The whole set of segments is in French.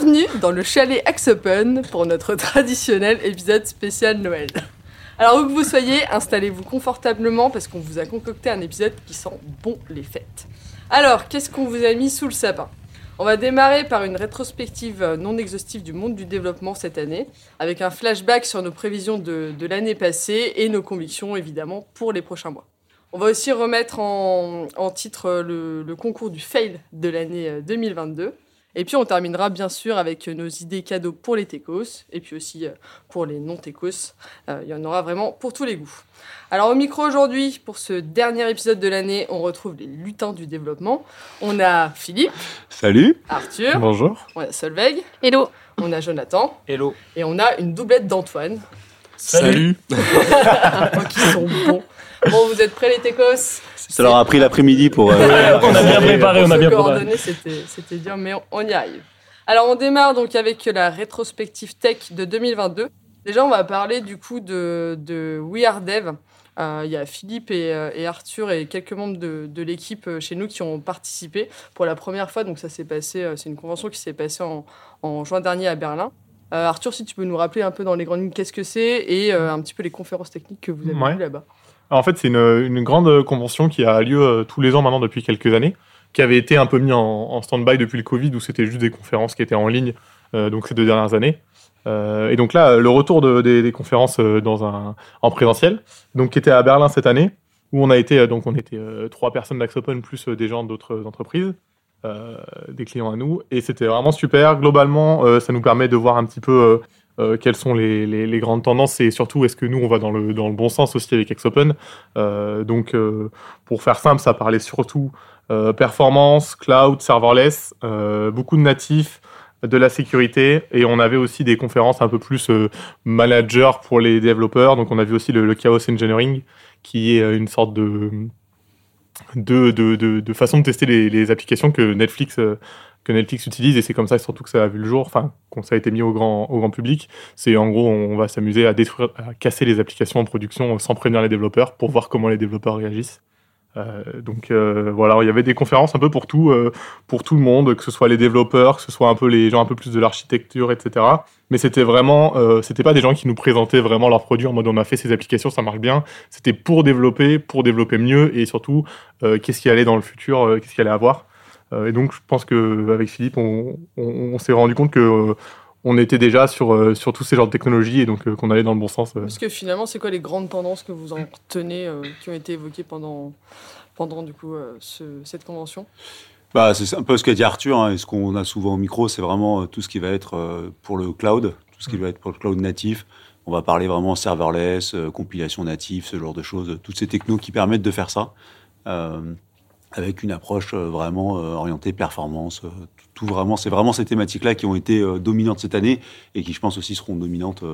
Bienvenue dans le chalet Axe Open pour notre traditionnel épisode spécial Noël. Alors où que vous soyez, installez-vous confortablement parce qu'on vous a concocté un épisode qui sent bon les fêtes. Alors, qu'est-ce qu'on vous a mis sous le sapin? On va démarrer par une rétrospective euh, non exhaustive du monde du développement cette année, avec un flashback sur nos prévisions de, l'année passée et nos convictions évidemment pour les prochains mois. On va aussi remettre en, titre euh, le, le concours du fail de l'année euh, 2022. Et puis on terminera bien sûr avec nos idées cadeaux pour les techos et puis aussi euh, pour les non-techos. Euh, Il y en aura vraiment pour tous les goûts. Alors au micro aujourd'hui, pour ce dernier épisode de l'année, on retrouve les lutins du développement. On a Philippe, Salut. Arthur, Bonjour. on a Solveig, Hello. on a Jonathan Hello. et on a une doublette d'Antoine. Salut. Oh, qui sont bons. Bon, vous êtes prêts les techos Ça leur a pris l'après-midi pour. euh, on a bien préparé, on a bien préparé. c'était c'était dur, mais on, on y arrive. Alors, on démarre donc avec la rétrospective tech de 2022. Déjà, on va parler du coup de, de We Are Dev. Euh, Il y a Philippe et, euh, et Arthur et quelques membres de, de l'équipe euh, chez nous qui ont participé pour la première fois. Donc, ça s'est passé, c'est une convention qui s'est passée en, en juin dernier à Berlin. Euh, Arthur, si tu peux nous rappeler un peu dans les grandes lignes qu'est-ce que c'est et euh, un petit peu les conférences techniques que vous avez Ouais. vues là-bas. En fait, c'est une, grande convention qui a lieu euh, tous les ans maintenant depuis quelques années, qui avait été un peu mis en, stand-by depuis le Covid, où c'était juste des conférences qui étaient en ligne, euh, donc ces deux dernières années. Euh, et donc là, le retour de- des, conférences dans un, en présentiel, donc qui était à Berlin cette année, où on a été, donc on était trois personnes d'Axopen plus des gens d'autres entreprises, des clients à nous, et c'était vraiment super. Globalement, ça nous permet de voir un petit peu euh, quelles sont les, grandes tendances et surtout est-ce que nous on va dans le, bon sens aussi avec Exopen. Euh, donc euh, pour faire simple, ça parlait surtout performance, cloud, serverless, beaucoup de natifs, de la sécurité et on avait aussi des conférences un peu plus manager pour les développeurs. Donc on a vu aussi le, Chaos Engineering qui est une sorte de façon de tester les, les applications que Netflix que Netflix utilise et c'est comme ça surtout que ça a vu le jour, enfin qu'on ça a été mis au grand public. C'est en gros on va s'amuser à détruire, à casser les applications en production sans prévenir les développeurs pour voir comment les développeurs réagissent. Euh, donc euh, voilà, il y avait des conférences un peu pour tout, euh, pour tout le monde, que ce soit les développeurs, que ce soit un peu les gens un peu plus de l'architecture, etc. Mais c'était vraiment, c'était pas des gens qui nous présentaient vraiment leurs produits en mode on a fait ces applications, ça marche bien. C'était pour développer, pour développer mieux et surtout qu'est-ce qui allait dans le futur, qu'est-ce qui allait avoir. Euh, et donc je pense que avec Philippe, on, on, on s'est rendu compte que euh, on était déjà sur, euh, sur tous ces genres de technologies et donc euh, qu'on allait dans le bon sens. euh. Parce que finalement, c'est quoi les grandes tendances que vous en retenez, euh, qui ont été évoquées pendant, pendant du coup, euh, ce- cette convention? Bah, c'est un peu ce qu'a dit Arthur, hein, et ce qu'on a souvent au micro, c'est vraiment tout ce qui va être euh, pour le cloud, tout ce qui va être pour le cloud natif. On va parler vraiment serverless, euh, compilation native, ce genre de choses, toutes ces technos qui permettent de faire ça, euh, avec une approche euh, vraiment euh, orientée performance. euh, tout, vraiment, c'est vraiment ces thématiques-là qui ont été dominantes cette année et qui, je pense, aussi seront dominantes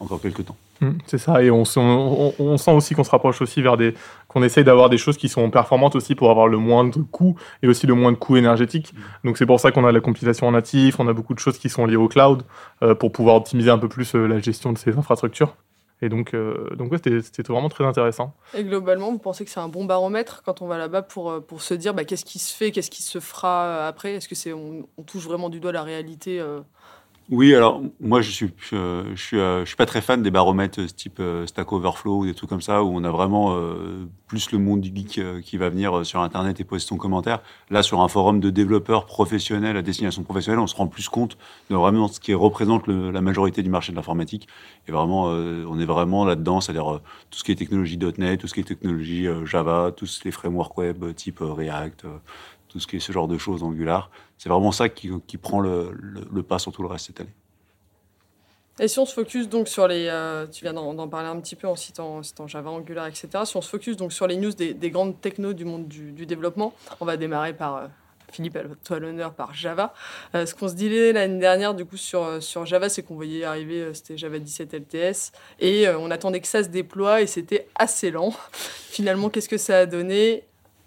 encore quelques temps. Mm, C'est ça, et on, se- on, on- on sent aussi qu'on se rapproche aussi vers des. qu'on essaye d'avoir des choses qui sont performantes aussi pour avoir le moins de coûts et aussi le moins de coûts énergétiques. Donc c'est pour ça qu'on a la compilation en natif, on a beaucoup de choses qui sont liées au cloud euh, pour pouvoir optimiser un peu plus euh, la gestion de ces infrastructures. Et donc, euh, donc ouais, c'était vraiment très intéressant. Et globalement, vous pensez que c'est un bon baromètre quand on va là-bas pour, euh, pour se dire bah, qu'est-ce qui se fait, qu'est-ce qui se fera euh, après? Est-ce que c'est on, touche vraiment du doigt la réalité Oui, alors moi je suis euh, je suis euh, je suis pas très fan des baromètres euh, type Stack Overflow ou des trucs comme ça où on a vraiment plus le monde du geek qui va venir sur internet et poser son commentaire. Là sur un forum de développeurs professionnels à destination professionnelle, on se rend plus compte de vraiment ce qui représente la majorité du marché de l'informatique et vraiment on est vraiment là-dedans, c'est-à-dire tout ce qui est technologie .NET, tout ce qui est technologie Java, tous les frameworks web type React, tout ce qui est ce genre de choses Angular. C'est vraiment ça qui, qui prend le, le, pas sur tout le reste cette année. Et si on se focus donc sur les. euh, tu viens d'en parler un petit peu en citant, Java, Angular, etc. Si on se focus donc sur les news des, des grandes technos du monde du, développement, on va démarrer par, euh, Philippe toi l'honneur par Java. ce qu'on se disait l'année dernière du coup sur, sur Java, c'est qu'on voyait arriver, c'était Java 17 LTS, et on attendait que ça se déploie et c'était assez lent. Finalement, qu'est-ce que ça a donné?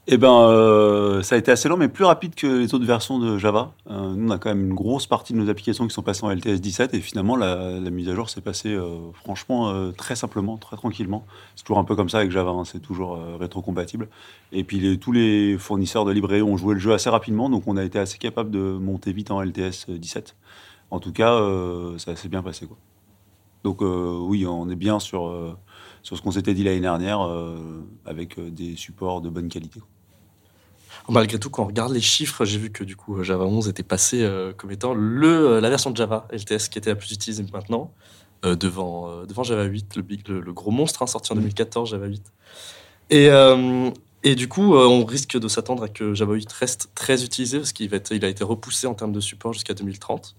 Eh ben, euh, ça a été assez lent, mais plus rapide que les autres versions de Java. Euh, nous, on a quand même une grosse partie de nos applications qui sont passées en LTS 17, et finalement, la, mise à jour s'est passée euh, franchement très simplement, très tranquillement. C'est toujours un peu comme ça avec Java, hein, c'est toujours rétrocompatible. Et puis, tous les fournisseurs de librairies ont joué le jeu assez rapidement, donc on a été assez capable de monter vite en LTS 17. En tout cas, ça s'est bien passé. Donc, oui, on est bien sur sur ce qu'on s'était dit l'année dernière, avec des supports de bonne qualité. Malgré tout, quand on regarde les chiffres, j'ai vu que du coup Java 11 était passé euh, comme étant le, euh, la version de Java LTS qui était la plus utilisée maintenant, euh, devant, devant Java 8, le, le, gros monstre hein, sorti en 2014, Java 8. Et, et du coup, on risque de s'attendre à que Java 8 reste très utilisé parce qu'il il a été repoussé en termes de support jusqu'à 2030.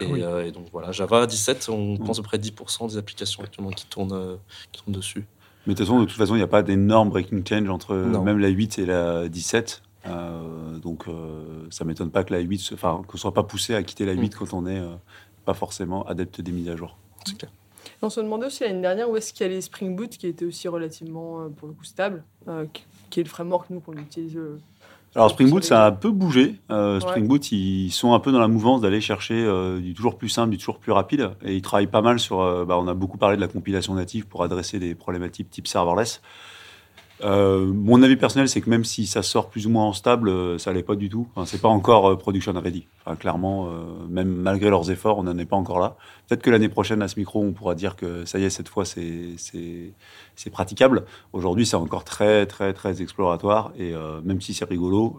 Et, et, donc voilà, Java 17, on pense à peu près 10% des applications actuellement qui tournent, qui tournent dessus. Mais de toute façon, de toute façon, il n'y a pas d'énorme breaking change entre même la 8 et la 17. Euh, donc, euh, ça m'étonne pas que la 8, enfin, qu'on soit pas poussé à quitter la 8 mm. quand on n'est euh, pas forcément adepte des mises à jour. C'est clair. On se demandait aussi l'année dernière où est-ce qu'il y a les Spring Boot qui étaient aussi relativement, pour le coup, stable, qui est le framework, nous, qu'on utilise alors Spring Boot, ça a un peu bougé. Euh, Spring Boot, ils sont un peu dans la mouvance d'aller chercher euh, du toujours plus simple, du toujours plus rapide. Et ils travaillent pas mal sur... Euh, bah, on a beaucoup parlé de la compilation native pour adresser des problématiques type serverless. Euh, mon avis personnel, c'est que même si ça sort plus ou moins en stable, euh, ça l'est pas du tout. Enfin, c'est pas encore euh, production ready. Clairement, même malgré leurs efforts, on n'en est pas encore là. Peut-être que l'année prochaine, à ce micro, on pourra dire que ça y est, cette fois, c'est praticable. Aujourd'hui, c'est encore très très très exploratoire et même si c'est rigolo,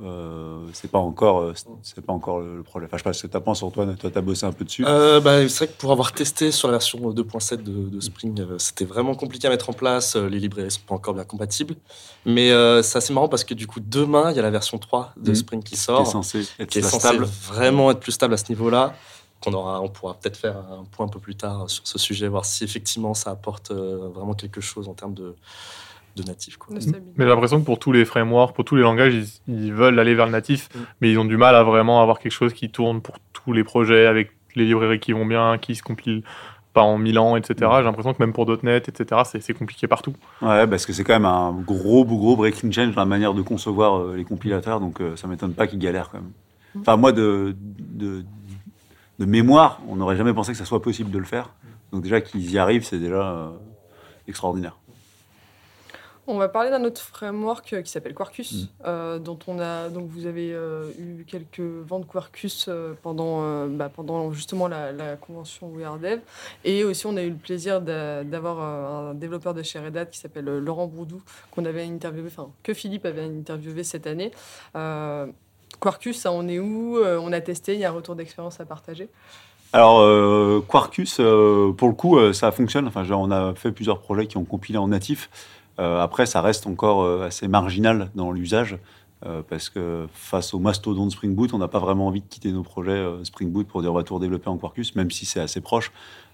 c'est pas encore c'est pas encore le problème. Enfin, je sais pas ce que tu penses, Antoine. Toi, tu as bossé un peu dessus. Bah, c'est vrai que pour avoir testé sur la version 2.7 de, de, Spring, c'était vraiment compliqué à mettre en place. Les librairies sont pas encore bien compatibles. Mais euh, c'est assez marrant parce que du coup, demain, il y a la version 3 de mmh. Spring qui sort. Qui est censé être qui est stable. vraiment être plus stable à ce niveau-là. On, aura, on pourra peut-être faire un point un peu plus tard sur ce sujet, voir si effectivement ça apporte euh, vraiment quelque chose en termes de, de natif. Quoi. Mais j'ai l'impression que pour tous les frameworks, pour tous les langages, ils, veulent aller vers le natif, mmh. mais ils ont du mal à vraiment avoir quelque chose qui tourne pour tous les projets, avec les librairies qui vont bien, qui se compilent pas en Milan, etc. Mm. J'ai l'impression que même pour .NET, etc., c'est compliqué partout. Ouais, parce que c'est quand même un gros, gros breaking change dans la manière de concevoir euh, les compilateurs, donc euh, ça m'étonne pas qu'ils galèrent quand même. Mm. Enfin, moi, de, de, de mémoire, on n'aurait jamais pensé que ça soit possible de le faire. Donc déjà qu'ils y arrivent, c'est déjà euh, extraordinaire. On va parler d'un autre framework euh, qui s'appelle Quarkus, mm. euh, dont on a donc vous avez euh, eu quelques ventes Quarkus pendant bah, pendant justement la, convention WeAreDev et aussi on a eu le plaisir d'avoir un développeur de chez Red Hat qui s'appelle Laurent Bourdou qu'on avait interviewé, enfin que Philippe avait interviewé cette année. Quarkus, ça on est où On a testé, il y a un retour d'expérience à partager? Alors Quarkus, pour le coup, ça fonctionne. Enfin, genre, on a fait plusieurs projets qui ont compilé en natif. Euh, après, ça reste encore euh, assez marginal dans l'usage. Euh, parce que face au mastodon de Spring Boot, on n'a pas vraiment envie de quitter nos projets Spring Boot pour dire on va tout redévelopper en Quarkus, même si c'est assez proche.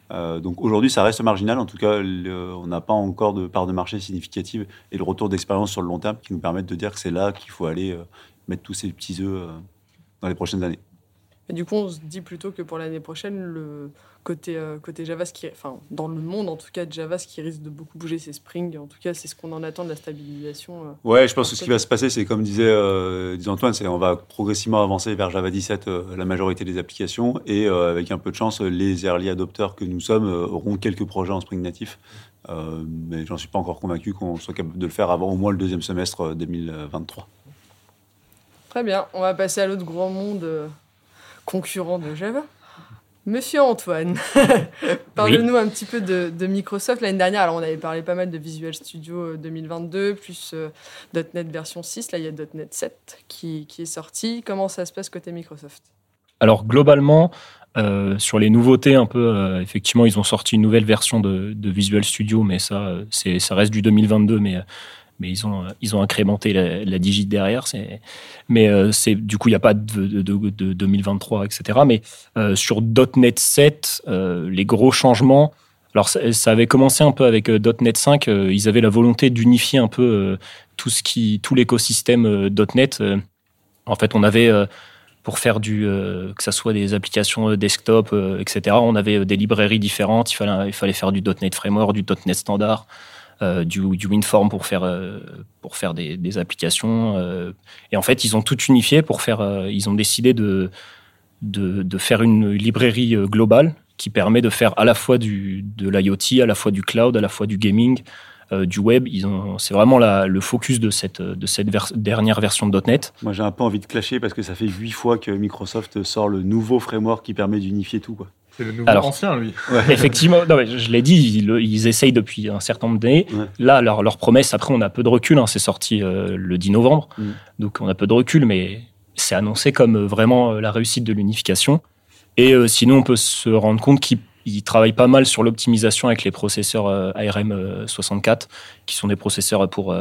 donc aujourd'hui, ça reste marginal. En tout cas, on n'a pas encore de part de marché significative et le retour d'expérience sur le long terme qui nous permettent de dire que c'est là qu'il faut aller mettre tous ces petits œufs dans les prochaines années. Et du coup, on se dit plutôt que pour l'année prochaine, le côté, euh, côté Java, ce qui, enfin, dans le monde en tout cas de Java, ce qui risque de beaucoup bouger, c'est Spring. En tout cas, c'est ce qu'on en attend de la stabilisation. Euh, ouais, je pense que ce qui va se passer, c'est comme disait, euh, disait Antoine, c'est on va progressivement avancer vers Java 17 la majorité des applications et avec un peu de chance, les early adopters que nous sommes auront quelques projets en Spring natif. mais j'en suis pas encore convaincu qu'on soit capable de le faire avant au moins le deuxième semestre 2023. Très bien, on va passer à l'autre grand monde concurrent de Java. Monsieur Antoine, parle-nous un petit peu de, Microsoft. L'année dernière, alors on avait parlé pas mal de Visual Studio 2022, euh, plus euh, .NET version 6. Là, il y a .NET 7 qui, qui, est sorti. Comment ça se passe côté Microsoft? Alors, globalement, euh, sur les nouveautés, un peu, effectivement, ils ont sorti une nouvelle version de, de Visual Studio, mais ça, c'est, ça reste du 2022. Mais mais ils ont, ils ont incrémenté la, la digit derrière. Mais euh, c'est, du coup, il n'y a pas de, de, de, 2023, etc. Mais euh, sur .NET 7, euh, les gros changements, alors ça, avait commencé un peu avec .NET 5, ils avaient la volonté d'unifier un peu tout ce qui, tout l'écosystème .NET En fait, on avait euh, pour faire du que ça soit des applications desktop, etc. On avait des librairies différentes. Il fallait il fallait faire du .NET Framework, du .NET Standard. Du, du WinForm pour faire pour faire des, applications et en fait ils ont tout unifié pour faire ils ont décidé de de, faire une librairie globale qui permet de faire à la fois du, de l'IoT, à la fois du cloud, à la fois du gaming, euh, du web. C'est vraiment la, le focus de cette, de cette dernière version de .NET. Moi, j'ai un peu envie de clasher parce que ça fait huit fois que Microsoft sort le nouveau framework qui permet d'unifier tout. C'est le nouveau ancien, lui. Effectivement, non, je l'ai dit, ils, ils, essayent depuis un certain nombre d'années. Là, leur, leur, promesse, après, on a peu de recul. Hein, c'est sorti euh, le 10 novembre. Mm. Donc, on a peu de recul, mais c'est annoncé comme vraiment la réussite de l'unification. Et euh, sinon, on peut se rendre compte qu'ils travaillent pas mal sur l'optimisation avec les processeurs euh, ARM 64, euh, qui sont des processeurs pour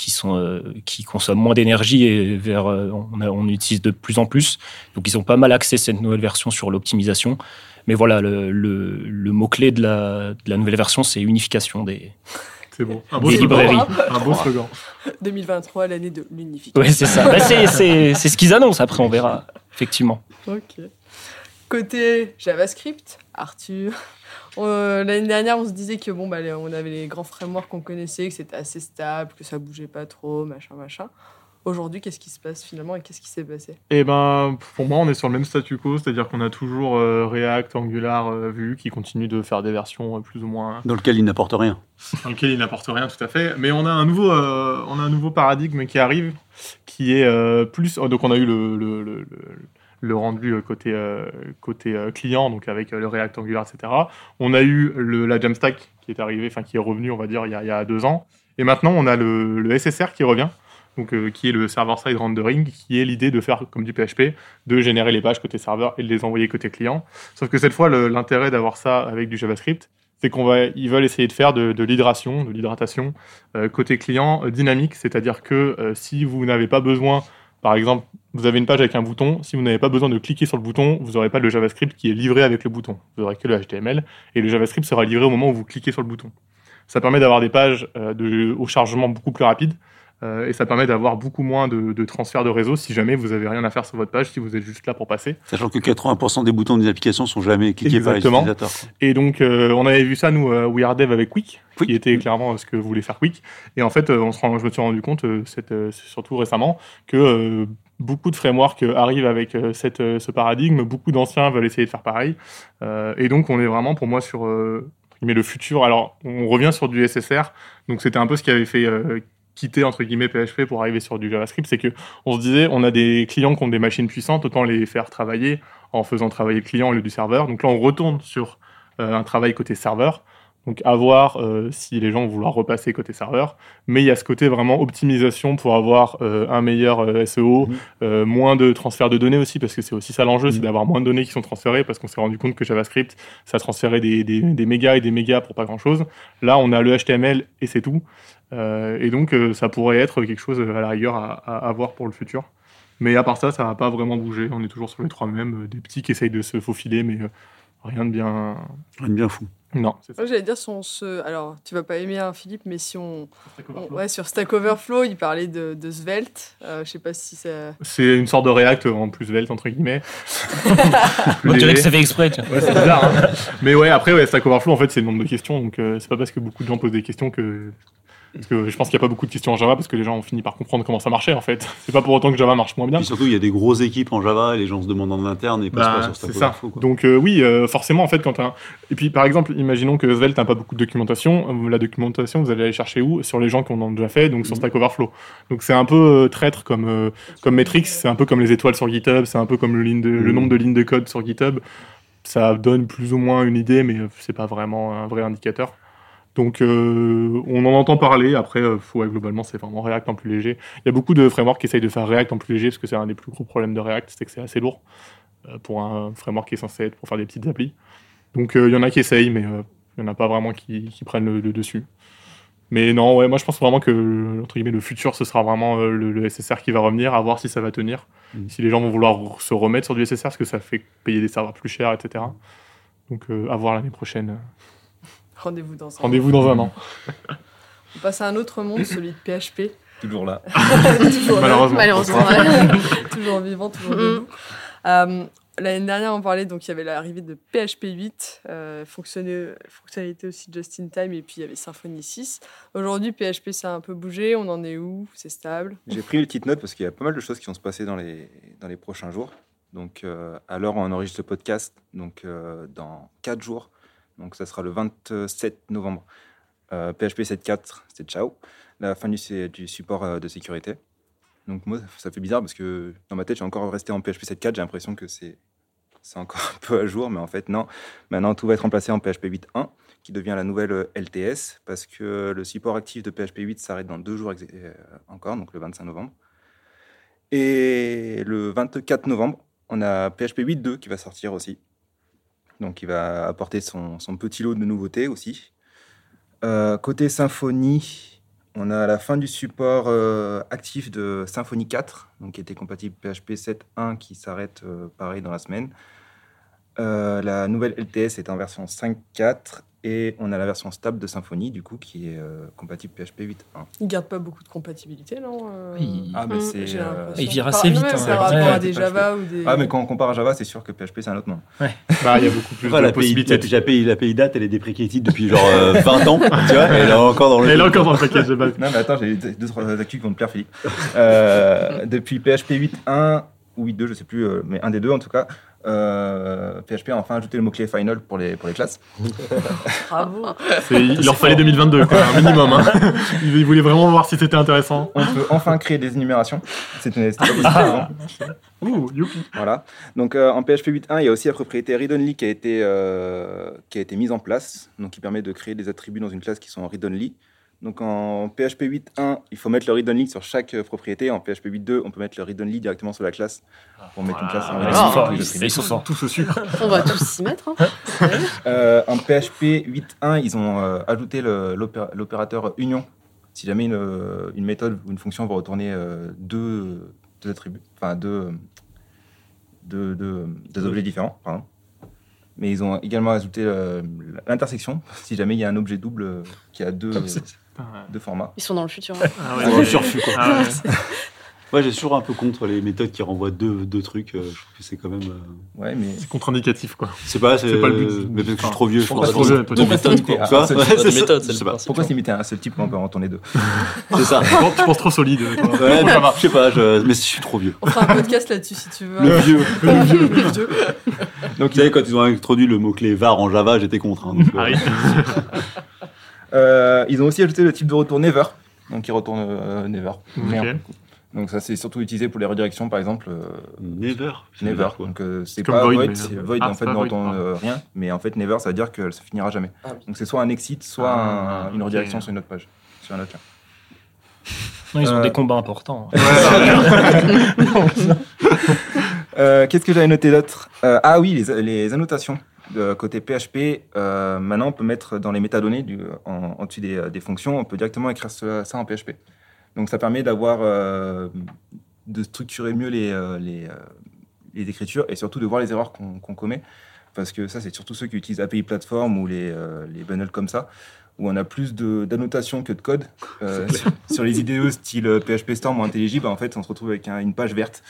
qui sont qui consomment moins d'énergie et vers on, on, utilise de plus en plus. Donc ils ont pas mal axé cette nouvelle version sur l'optimisation. Mais voilà, le, le, le mot clé de la, de la nouvelle version, c'est unification des. C'est bon. Un beau librairies. Un beau slogan. 2023, l'année de l'unification. Oui, c'est ça. bah, c'est ce qu'ils annoncent. Après, on verra. Effectivement. Ok. Côté JavaScript, Arthur. Euh, l'année dernière, on se disait que bon, bah, on avait les grands frameworks qu'on connaissait, que c'était assez stable, que ça bougeait pas trop, machin, machin. Aujourd'hui, qu'est-ce qui se passe finalement et qu'est-ce qui s'est passé? Eh ben, pour moi, on est sur le même statu quo, c'est-à-dire qu'on a toujours euh, React, Angular, euh, Vue qui continuent de faire des versions plus ou moins. Dans lequel ils n'apportent rien. Dans lequel ils n'apportent rien, tout à fait. Mais on a un nouveau, on a un nouveau paradigme qui arrive, qui est plus. donc, on a eu le, le, le le rendu euh, côté, euh, côté euh, client, donc avec le React Angular, etc. On a eu le, la Jamstack qui est arrivé, enfin qui est revenu, on va dire, il y a, deux ans. Et maintenant, on a le, le SSR qui revient, donc qui est le server-side rendering, qui est l'idée de faire comme du PHP, de générer les pages côté serveur et de les envoyer côté client. Sauf que cette fois, l'intérêt d'avoir ça avec du JavaScript, c'est qu'on va, ils veulent essayer de faire de, l'hydration, de l'hydratation côté client dynamique, c'est-à-dire que si vous n'avez pas besoin par exemple, vous avez une page avec un bouton. Si vous n'avez pas besoin de cliquer sur le bouton, vous n'aurez pas le JavaScript qui est livré avec le bouton. Vous n'aurez que le HTML et le JavaScript sera livré au moment où vous cliquez sur le bouton. Ça permet d'avoir des pages euh, au chargement beaucoup plus rapide euh, et ça permet d'avoir beaucoup moins de, de transferts de réseau si jamais vous n'avez rien à faire sur votre page, si vous êtes juste là pour passer. Sachant que 80% des boutons des applications sont jamais cliqués par les utilisateurs. Et donc, euh, on avait vu ça, nous, euh, We Are Dev avec Quick, qui était clairement ce que voulait faire Quick. Et en fait, on se rend, je me suis rendu compte, cette, surtout récemment, que beaucoup de frameworks arrivent avec cette, ce paradigme, beaucoup d'anciens veulent essayer de faire pareil. et donc, on est vraiment, pour moi, sur mais le futur. Alors, on revient sur du SSR. Donc, c'était un peu ce qui avait fait quitter entre guillemets PHP pour arriver sur du JavaScript, c'est que on se disait on a des clients qui ont des machines puissantes, autant les faire travailler en faisant travailler le client au lieu du serveur. Donc là on retourne sur euh, un travail côté serveur. Donc à voir euh, si les gens vont vouloir repasser côté serveur, mais il y a ce côté vraiment optimisation pour avoir euh, un meilleur SEO, mmh. moins de transfert de données aussi, parce que c'est aussi ça l'enjeu, mmh. c'est d'avoir moins de données qui sont transférées, parce qu'on s'est rendu compte que JavaScript, ça transférait des, des, des mégas et des mégas pour pas grand-chose. Là, on a le HTML et c'est tout. Euh, et donc, euh, ça pourrait être quelque chose à la rigueur à, à, voir pour le futur. Mais à part ça, ça va pas vraiment bouger. On est toujours sur les trois mêmes, euh, des petits qui essayent de se faufiler, mais rien de bien. Rien de bien fou. Non. Moi, j'allais dire, si on se. Alors, tu vas pas aimer, hein, Philippe, mais si on. Ouais, sur Stack Overflow, il parlait de, de Svelte. Euh, je sais pas si ça. C'est une sorte de React en plus Svelte, entre guillemets. on dirait que ça fait exprès. Ouais, c'est bizarre. Hein. mais ouais, après, ouais, Stack Overflow, en fait, c'est le nombre de questions. Donc, c'est pas parce que beaucoup de gens posent des questions que parce que je pense qu'il n'y a pas beaucoup de questions en Java parce que les gens ont fini par comprendre comment ça marchait en fait. C'est pas pour autant que Java marche moins bien. Et surtout, il y a des grosses équipes en Java et les gens se demandent en interne et pas bah, sur ça. Donc euh, oui, euh, forcément en fait quand un... Et puis par exemple, imaginons que Svelte n'a pas beaucoup de documentation. La documentation, vous allez aller chercher où? Sur les gens qui en ont déjà fait, donc sur mhm. Stack Overflow. Donc c'est un peu euh, traître comme, comme Metrics, c'est un peu comme les étoiles sur GitHub, c'est un peu comme le, ligne le mhm. nombre de lignes de code sur GitHub. Ça donne plus ou moins une idée, mais c'est pas vraiment un vrai indicateur. Donc euh, on en entend parler. Après, euh, globalement, c'est vraiment React en plus léger. Il y a beaucoup de frameworks qui essayent de faire React en plus léger parce que c'est un des plus gros problèmes de React, c'est que c'est assez lourd euh, pour un framework qui est censé être pour faire des petites applis. Donc il y en a qui essayent, mais il n'y en a pas vraiment qui, prennent le, dessus. Mais non, ouais, moi je pense vraiment que entre guillemets, le futur, ce sera vraiment le, SSR qui va revenir, à voir si ça va tenir. Mm. Si les gens vont vouloir se remettre sur du SSR parce que ça fait payer des serveurs plus chers, etc. Donc à voir l'année prochaine. Rendez-vous dans un Rendez-vous dans un an. On passe à un autre monde, celui de PHP. Toujours là. toujours, Malheureusement. Malheureusement. toujours vivant, toujours Mm. debout. Euh, L'année dernière, on parlait, donc il y avait l'arrivée de PHP 8, euh, fonctionnalité aussi just in time, et puis il y avait Symfony 6. Aujourd'hui, PHP, ça a un peu bougé. On en est où? C'est stable? J'ai pris une petite note parce qu'il y a pas mal de choses qui vont se passer dans les, dans les prochains jours. Donc, euh, à l'heure où on enregistre le podcast, donc euh, dans 4 jours, donc ça sera le 27 novembre. Euh, PHP 7.4, c'est ciao. La fin du, support euh, de sécurité. Donc, moi, ça fait bizarre parce que dans ma tête, j'ai encore resté en PHP 7.4. J'ai l'impression que c'est c'est encore un peu à jour, mais en fait, non. Maintenant, tout va être remplacé en PHP 8.1, qui devient la nouvelle euh, LTS, parce que le support actif de PHP 8 s'arrête dans deux jours euh, encore, donc le 25 novembre. Et le 24 novembre, on a PHP 8.2 qui va sortir aussi. Donc, il va apporter son, petit lot de nouveautés aussi. Euh, côté Symfony, on a la fin du support euh, actif de Symfony 4, donc qui était compatible PHP 7.1 qui s'arrête euh, pareil dans la semaine. La nouvelle LTS est en version 5.4 et on a la version stable de Symfony du coup qui est euh, compatible PHP 8.1. Ils gardent pas beaucoup de compatibilité, non euh, Il- Ah, mais Mm. c'est. Euh, l'impression. Il vire Par- assez vite, mais hein, par ouais. rapport à Ouais, des PHP. Java ou des. Ah, mais quand on compare à Java, c'est sûr que PHP c'est un autre monde. Bah, il y a beaucoup plus Après, de la, pays, possibilités. la, l'API l'API date, elle est déprecated depuis genre euh, 20 ans, tu vois, et elle est encore dans le. Elle est encore dans le package de base. Non, mais attends, j'ai deux, trois actus qui vont te plaire, Philippe. Euh, depuis PHP 8.1 ou 8.2, je sais plus, euh, mais un des deux en tout cas, euh, PHP a enfin ajouté le mot-clé final pour les, pour les classes. Bravo. C'est- Il leur fallait 2022, quoi, un minimum. Hein. Ils voulaient vraiment voir si c'était intéressant. On peut enfin créer des énumérations. C'était pas possible avant. Ouh, youpi. Voilà. Donc euh, en PHP 8.1, il y a aussi la propriété read-only qui a été euh, qui a été mise en place, donc qui permet de créer des attributs dans une classe qui sont read-only. Donc en PHP 8.1, il faut mettre le read-only sur chaque euh, propriété. En PHP 8.2, on peut mettre le read-only directement sur la classe pour mettre une classe en Voilà. read-only. Ils sont ils- ils. Tous sucre. On va tous s'y mettre. hein. Euh, en PHP 8.1, ils ont euh, ajouté l'opérateur union. Si jamais une, une méthode ou une fonction va retourner euh, deux, deux attributs, enfin deux, deux, deux- deux objets différents, pardon. Mais ils ont également ajouté euh, l'intersection, si jamais il y a un objet double euh, qui a deux, deux formats. Ils sont dans le futur. hein. Ah Ouais, le surfus, quoi. Ah ouais. Ouais, j'ai toujours un peu contre les méthodes qui renvoient deux, deux trucs. euh, je trouve que c'est quand même. euh, Ouais, mais C'est contre-indicatif, quoi. C'est pas, c'est pas le but. Mais parce que je suis trop vieux, je Pourquoi pense. trop vieux, toi, Deux tu- méthodes, quoi. Ah, Quoi c'est- Ouais, Pas de c'est pas. pourquoi se limiter à un seul type quand on peut en tourner deux C'est ça. Tu penses- tu trop solide. Ouais, mais je sais pas, je... mais je suis trop vieux. On fera un podcast là-dessus si tu veux. Le vieux. Le vieux. Le vieux. Donc, Vous savez, quand ils ont introduit le mot-clé var en Java, j'étais contre. hein, donc, euh, Ah ils ont aussi ajouté le type de retour never, donc ils retournent euh, never. Rien. Donc ça c'est surtout utilisé pour les redirections par exemple. euh, Never. Never. quoi Donc euh, c'est pas void, void, mais- c'est void Ah, en c'est fait retourne pardon. euh, rien, mais en fait never ça veut dire que ça finira jamais. Ah oui. Donc c'est soit un exit, soit Ah, un- une redirection sur une autre page, sur un autre lien. Non, ils ont Euh, des combats importants. Euh, Qu'est-ce que j'avais noté d'autre? Euh, Ah oui, les, les annotations. Côté PHP, euh, maintenant on peut mettre dans les métadonnées du, en, en dessus des, euh, des fonctions, on peut directement écrire ça, en PHP. Donc ça permet d'avoir euh, de structurer mieux les, les, écritures et surtout de voir les erreurs qu'on commet. Parce que ça, c'est surtout ceux qui utilisent API Platform ou les, les bundles comme ça, où on a plus de- d'annotations que de code. Euh, sur, sur les IDE style euh, PHP Storm ou IntelliJ, bah, en fait, on se retrouve avec un- une page verte.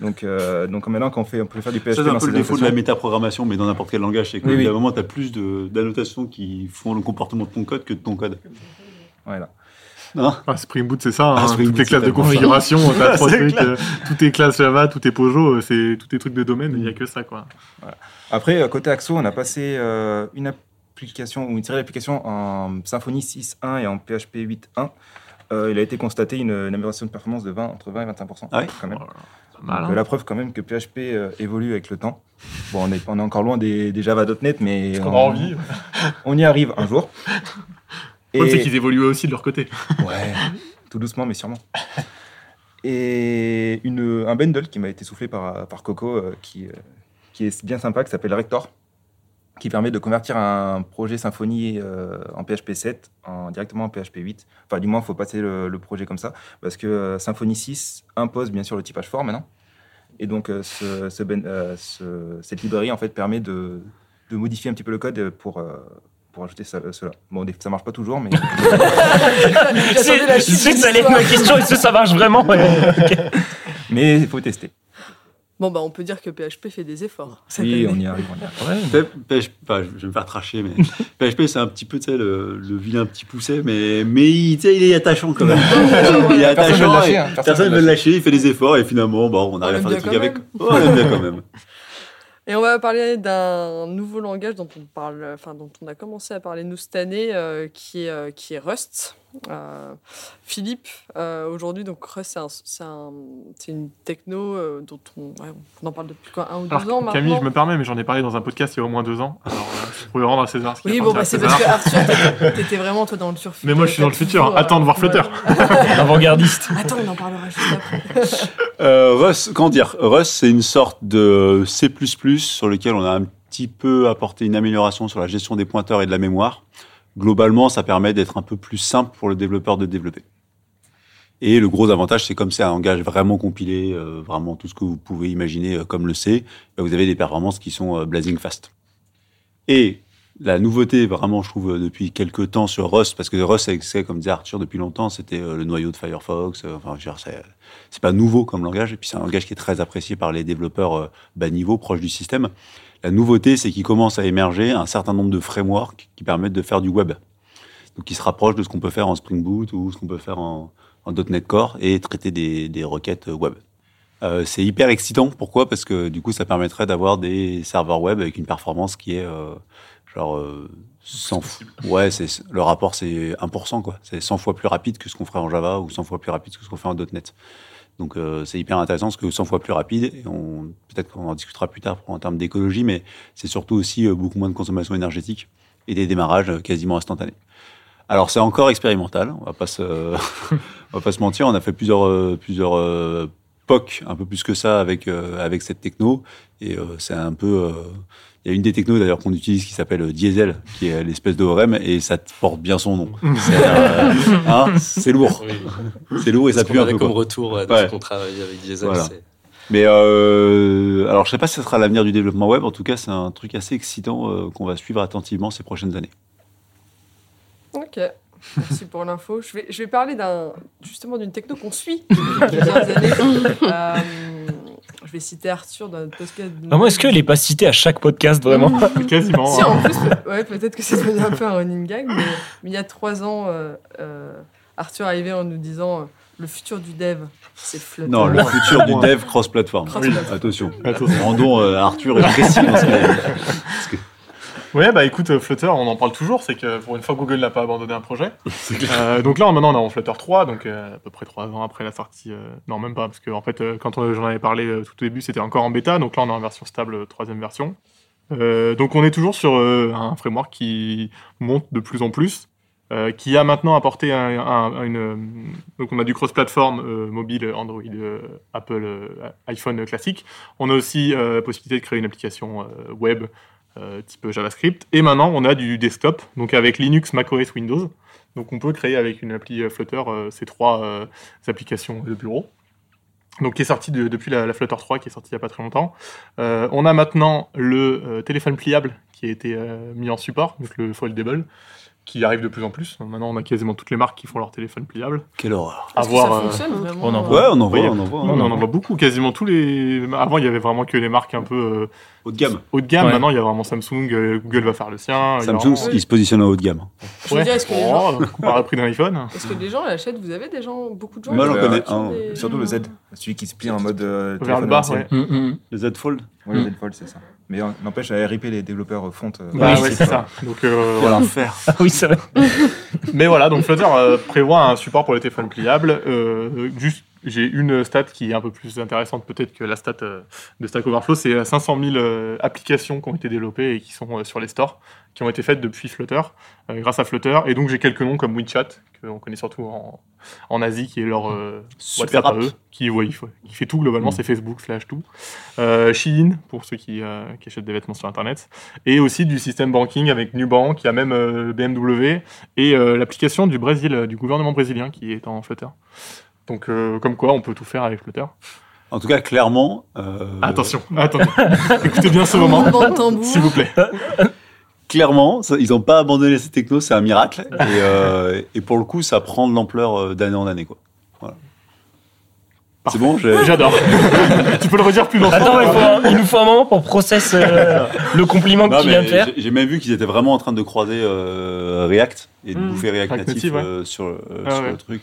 Donc, euh, donc maintenant, quand on, fait, on peut faire du PHP Ça, c'est un peu le défaut de la annotations, métaprogrammation, mais dans n'importe quel langage. C'est qu'au Oui, oui. d'un moment, tu as plus d'annotations qui font le comportement de ton code que de ton code. Voilà. Non Ah, Spring Boot, c'est ça. Ah, hein. Spring toutes Boot, les classes de configuration, t'as trois trucs. euh, Tout est classe Java, tout est Pojo, euh, c'est tous tes trucs de domaine, il n'y a que ça, quoi. Après, euh, côté Axo, on a passé euh, une application ou une série d'applications en Symfony 6.1 et en PHP 8.1. Euh, il a été constaté une, une amélioration de performance de 20, entre 20 et 25 Ah oui quand même. Voilà. Mal, Donc, hein. la preuve quand même que PHP euh, évolue avec le temps. Bon, on est, on est encore loin des, des Java.net, mais a on, envie. on y arrive un jour. Le problème, c'est qu'ils évoluaient aussi de leur côté. Ouais, tout doucement, mais sûrement. Et une, un bundle qui m'a été soufflé par, par Coco, euh, qui, euh, qui est bien sympa, qui s'appelle Rector, qui permet de convertir un projet Symfony euh, en PHP 7 en, directement en PHP 8. Enfin, du moins, il faut passer le, le projet comme ça, parce que euh, Symfony 6 impose bien sûr le typage fort maintenant. Et donc, euh, ce, ce ben- euh, ce- cette librairie en fait, permet de, de modifier un petit peu le code pour, euh, pour ajouter ça, cela. Bon, ça marche pas toujours, mais être ma question, est-ce que ça marche vraiment? Ouais. Ok. mais il faut tester. Bon, bah, on peut dire que PHP fait des efforts. Oui, année. on y arrive. on y arrive. PHP, enfin, je vais me faire tracher, mais PHP, c'est un petit peu, tu sais, le, le vilain petit pousset, mais, mais il, est attachant quand même. il est Personne veut lâcher, et hein, Personne ne veut le lâcher, il fait des efforts, et finalement, bon, on arrive à faire des trucs avec. Ouais, on aime bien quand même. Et on va parler d'un nouveau langage dont on parle, enfin dont on a commencé à parler nous cette année, euh, qui est euh, qui est Rust. Euh, Philippe, euh, aujourd'hui donc Rust c'est un, c'est un- c'est une techno euh, dont on, ouais, on en parle depuis quoi un ou deux Alors, ans maintenant. Camille, je me permets, mais j'en ai parlé dans un podcast il y a au moins deux ans. Alors, euh, vous pouvez rendre à César ce qui Oui bon bah c'est César. parce que Arthur t'étais- t'étais vraiment toi dans le futur. Mais moi, je suis dans le futur. Attends de voir ouais. Flutter. Avant-gardiste. Attends on en parlera juste après. Euh, Rust, comment dire? Rust, c'est une sorte de C++ sur lequel on a un petit peu apporté une amélioration sur la gestion des pointeurs et de la mémoire. Globalement, ça permet d'être un peu plus simple pour le développeur de développer. Et le gros avantage, c'est comme c'est un langage vraiment compilé, euh, vraiment tout ce que vous pouvez imaginer euh, comme le C, bah, vous avez des performances qui sont euh, blazing fast. Et la nouveauté, vraiment, je trouve, euh, depuis quelques temps sur Rust, parce que Rust, c'est, comme disait Arthur depuis longtemps, c'était euh, le noyau de Firefox. enfin, c'est, pas nouveau comme langage, et puis c'est un langage qui est très apprécié par les développeurs bas niveau, proches du système. La nouveauté, c'est qu'il commence à émerger un certain nombre de frameworks qui permettent de faire du web. Donc, qui se rapprochent de ce qu'on peut faire en Spring Boot ou ce qu'on peut faire en, en .NET Core et traiter des, des requêtes web. Euh, c'est hyper excitant. Pourquoi? Parce que du coup, ça permettrait d'avoir des serveurs web avec une performance qui est euh, genre euh, 100 fois. Ouais, c'est le rapport, c'est 1%, quoi. C'est 100 fois plus rapide que ce qu'on ferait en Java ou 100 fois plus rapide que ce qu'on fait en .NET. Donc, euh, c'est hyper intéressant parce que 100 fois plus rapide, et on, peut-être qu'on en discutera plus tard en termes d'écologie, mais c'est surtout aussi euh, beaucoup moins de consommation énergétique et des démarrages euh, quasiment instantanés. Alors, c'est encore expérimental, on va pas se, on va pas se mentir, on a fait plusieurs, euh, plusieurs POC, un peu plus que ça avec, avec cette techno, et c'est un peu. Il y a une des technos d'ailleurs qu'on utilise qui s'appelle Diesel, qui est l'espèce d'ORM, et ça porte bien son nom. C'est euh, hein, c'est lourd. Oui. C'est lourd et ça pue un peu. comme quoi. retour euh, de Ouais. ce qu'on travaille avec Diesel. Voilà. Mais euh, alors, je sais pas si ce sera l'avenir du développement web. En tout cas, c'est un truc assez excitant euh, qu'on va suivre attentivement ces prochaines années. Ok. Merci pour l'info. Je vais, je vais parler d'un, justement d'une techno qu'on suit depuis plusieurs années. Euh, je vais citer Arthur dans notre podcast. Vraiment, est-ce qu'elle n'est pas citée à chaque podcast, vraiment Quasiment. Si, hein. en plus, peut- ouais, peut-être que c'est devenu un peu un running gag, mais, mais il y a trois ans, euh, euh, Arthur arrivait en nous disant euh, le futur du dev, c'est Flutter. Non, le futur du dev cross-platform. Cross-platform. Attention. Attention. Rendons euh, Arthur est précis dans ce qu'il a dit. Parce que- Ouais, bah écoute, euh, Flutter, on en parle toujours, c'est que pour une fois, Google n'a pas abandonné un projet. Euh, donc là, maintenant, on est en Flutter 3, donc euh, à peu près 3 ans après la sortie. euh, non, même pas, parce que en fait, quand j'en avais parlé tout au début, c'était encore en bêta, donc là, on est en version stable, troisième version. Donc on est toujours sur un framework qui monte de plus en plus, qui a maintenant apporté un, un- une... Donc on a du cross-platform mobile, Android, Apple, iPhone classique. On a aussi la possibilité de créer une application web type JavaScript. Et maintenant, on a du desktop, donc avec Linux, macOS, Windows. Donc on peut créer avec une appli euh, Flutter euh, ces trois euh, applications de bureau. Donc qui est sorti de- depuis la, Flutter 3, qui est sortie il n'y a pas très longtemps. Euh, on a maintenant le euh, téléphone pliable qui a été euh, mis en support, donc le foldable, qui arrive de plus en plus. Maintenant, on a quasiment toutes les marques qui font leur téléphone pliable. Quelle horreur. Est-ce que Avoir, ça euh, fonctionne on en voit. Ouais, on en voit, Oui. on en voit. On en voit beaucoup, quasiment tous les. Avant, il y avait vraiment que les marques un peu euh, Haut de gamme. haut de gamme. Ouais. Maintenant, il y a vraiment Samsung, euh, Google va faire le sien. il Samsung, vraiment- il se positionne en haut de gamme. Je veux dire, est-ce que les gens- Oh, comparé au prix d'un iPhone. Est-ce que les gens l'achètent Vous avez des gens, beaucoup de gens Moi, j'en connais un. des- Surtout le Z, celui qui se plie en mode. Vers le bas, ouais. Hum, hum. Le Z Fold. Ouais, le Z Fold, c'est ça. Mais euh, n'empêche, à RIP, les développeurs font. euh, Bah Oui, ouais, c'est ça. Donc, euh, voilà. enfer. Ah oui, c'est vrai. Mais voilà, donc Flutter euh, prévoit un support pour les téléphones pliables. Euh, juste, j'ai une stat qui est un peu plus intéressante peut-être que la stat euh, de Stack Overflow. C'est euh, 500 000 euh, applications qui ont été développées et qui sont euh, sur les stores, qui ont été faites depuis Flutter, euh, grâce à Flutter. Et donc j'ai quelques noms comme WeChat, qu'on connaît surtout en, en Asie, qui est leur euh, Super WhatsApp à app. eux, qui, ouais, fait tout globalement, Mm. c'est Facebook, Slash, tout. Euh, Shein, pour ceux qui, euh, qui achètent des vêtements sur Internet. Et aussi du système banking avec Nubank, il y a même euh, BMW, et euh, l'application du Brésil, euh, du gouvernement brésilien, qui est en Flutter. Donc, euh, comme quoi, on peut tout faire avec Flutter. En tout cas, clairement. euh, Attention, attendez. Écoutez bien ce moment, s'il vous plaît. clairement, ça- ils n'ont pas abandonné cette techno, c'est un miracle. Et, euh, et pour le coup, ça prend de l'ampleur euh, d'année en année. Quoi. Voilà. C'est bon, J'adore. tu peux le redire plus longtemps. Attends, faut un- il nous faut un moment pour process euh, le compliment Non, que tu mais viens de faire. j'ai- même vu qu'ils étaient vraiment en train de croiser euh, React et de Mm. bouffer React native, ouais. euh, sur, euh, Ah sur ouais. le truc.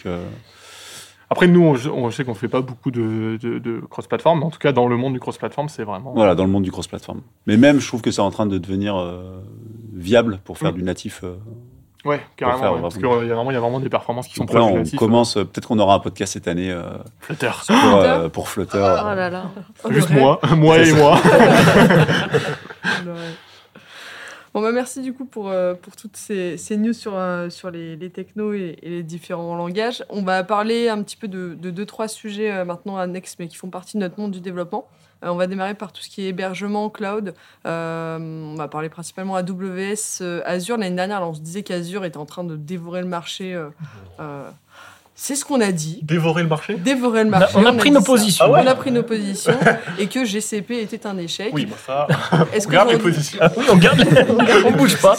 Euh. Après, nous, on, on sait qu'on fait pas beaucoup de, de, de cross-platform, mais en tout cas, dans le monde du cross-platform, c'est vraiment. Voilà, dans le monde du cross-platform. Mais même, je trouve que c'est en train de devenir euh, viable pour faire Mm. du natif. euh. Ouais, carrément. faire ouais, parce qu'il y, a vraiment- il y a vraiment des performances qui sont là, proches du on natif. commence. euh, Peut-être qu'on aura un podcast cette année euh, Flutter. pour, euh, pour Flutter. Oh là là. Juste moi, moi et ça. moi. Bon bah merci du coup pour, euh, pour toutes ces, news sur, euh, sur les, les technos et, les différents langages. On va parler un petit peu de, de deux, trois sujets euh, maintenant annexes mais qui font partie de notre monde du développement. On va démarrer par tout ce qui est hébergement, cloud. On va parler principalement AWS, Azure. L'année dernière, on se disait qu'Azure était en train de dévorer le marché. C'est ce qu'on a dit. Dévorer le marché Dévorer le On a, marché. on a dit pris nos positions. On a pris nos positions et que GCP était un échec. Oui, bah ça. Est-ce Regarde les positions. Ah oui, on garde, les- on bouge pas.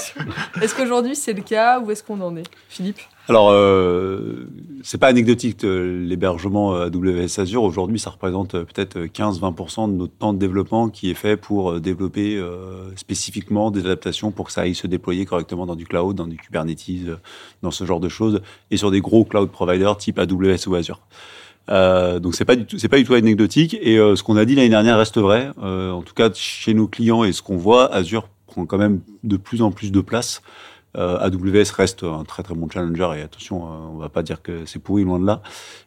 Est-ce qu'aujourd'hui c'est le cas Où est-ce qu'on en est? Philippe? Alors, euh, c'est pas anecdotique euh, l'hébergement euh, AWS Azure. Aujourd'hui, ça représente euh, peut-être 15-20% de notre temps de développement qui est fait pour développer spécifiquement des adaptations pour que ça aille se déployer correctement dans du cloud, dans du Kubernetes, dans ce genre de choses, et sur des gros cloud providers type AWS ou Azure. Euh, donc c'est pas du tout, c'est pas du tout anecdotique. Et ce qu'on a dit l'année dernière reste vrai. En tout cas, chez nos clients et ce qu'on voit, Azure prend quand même de plus en plus de place. Euh, AWS reste un très très bon challenger et attention, euh, on va pas dire que c'est pourri loin de là.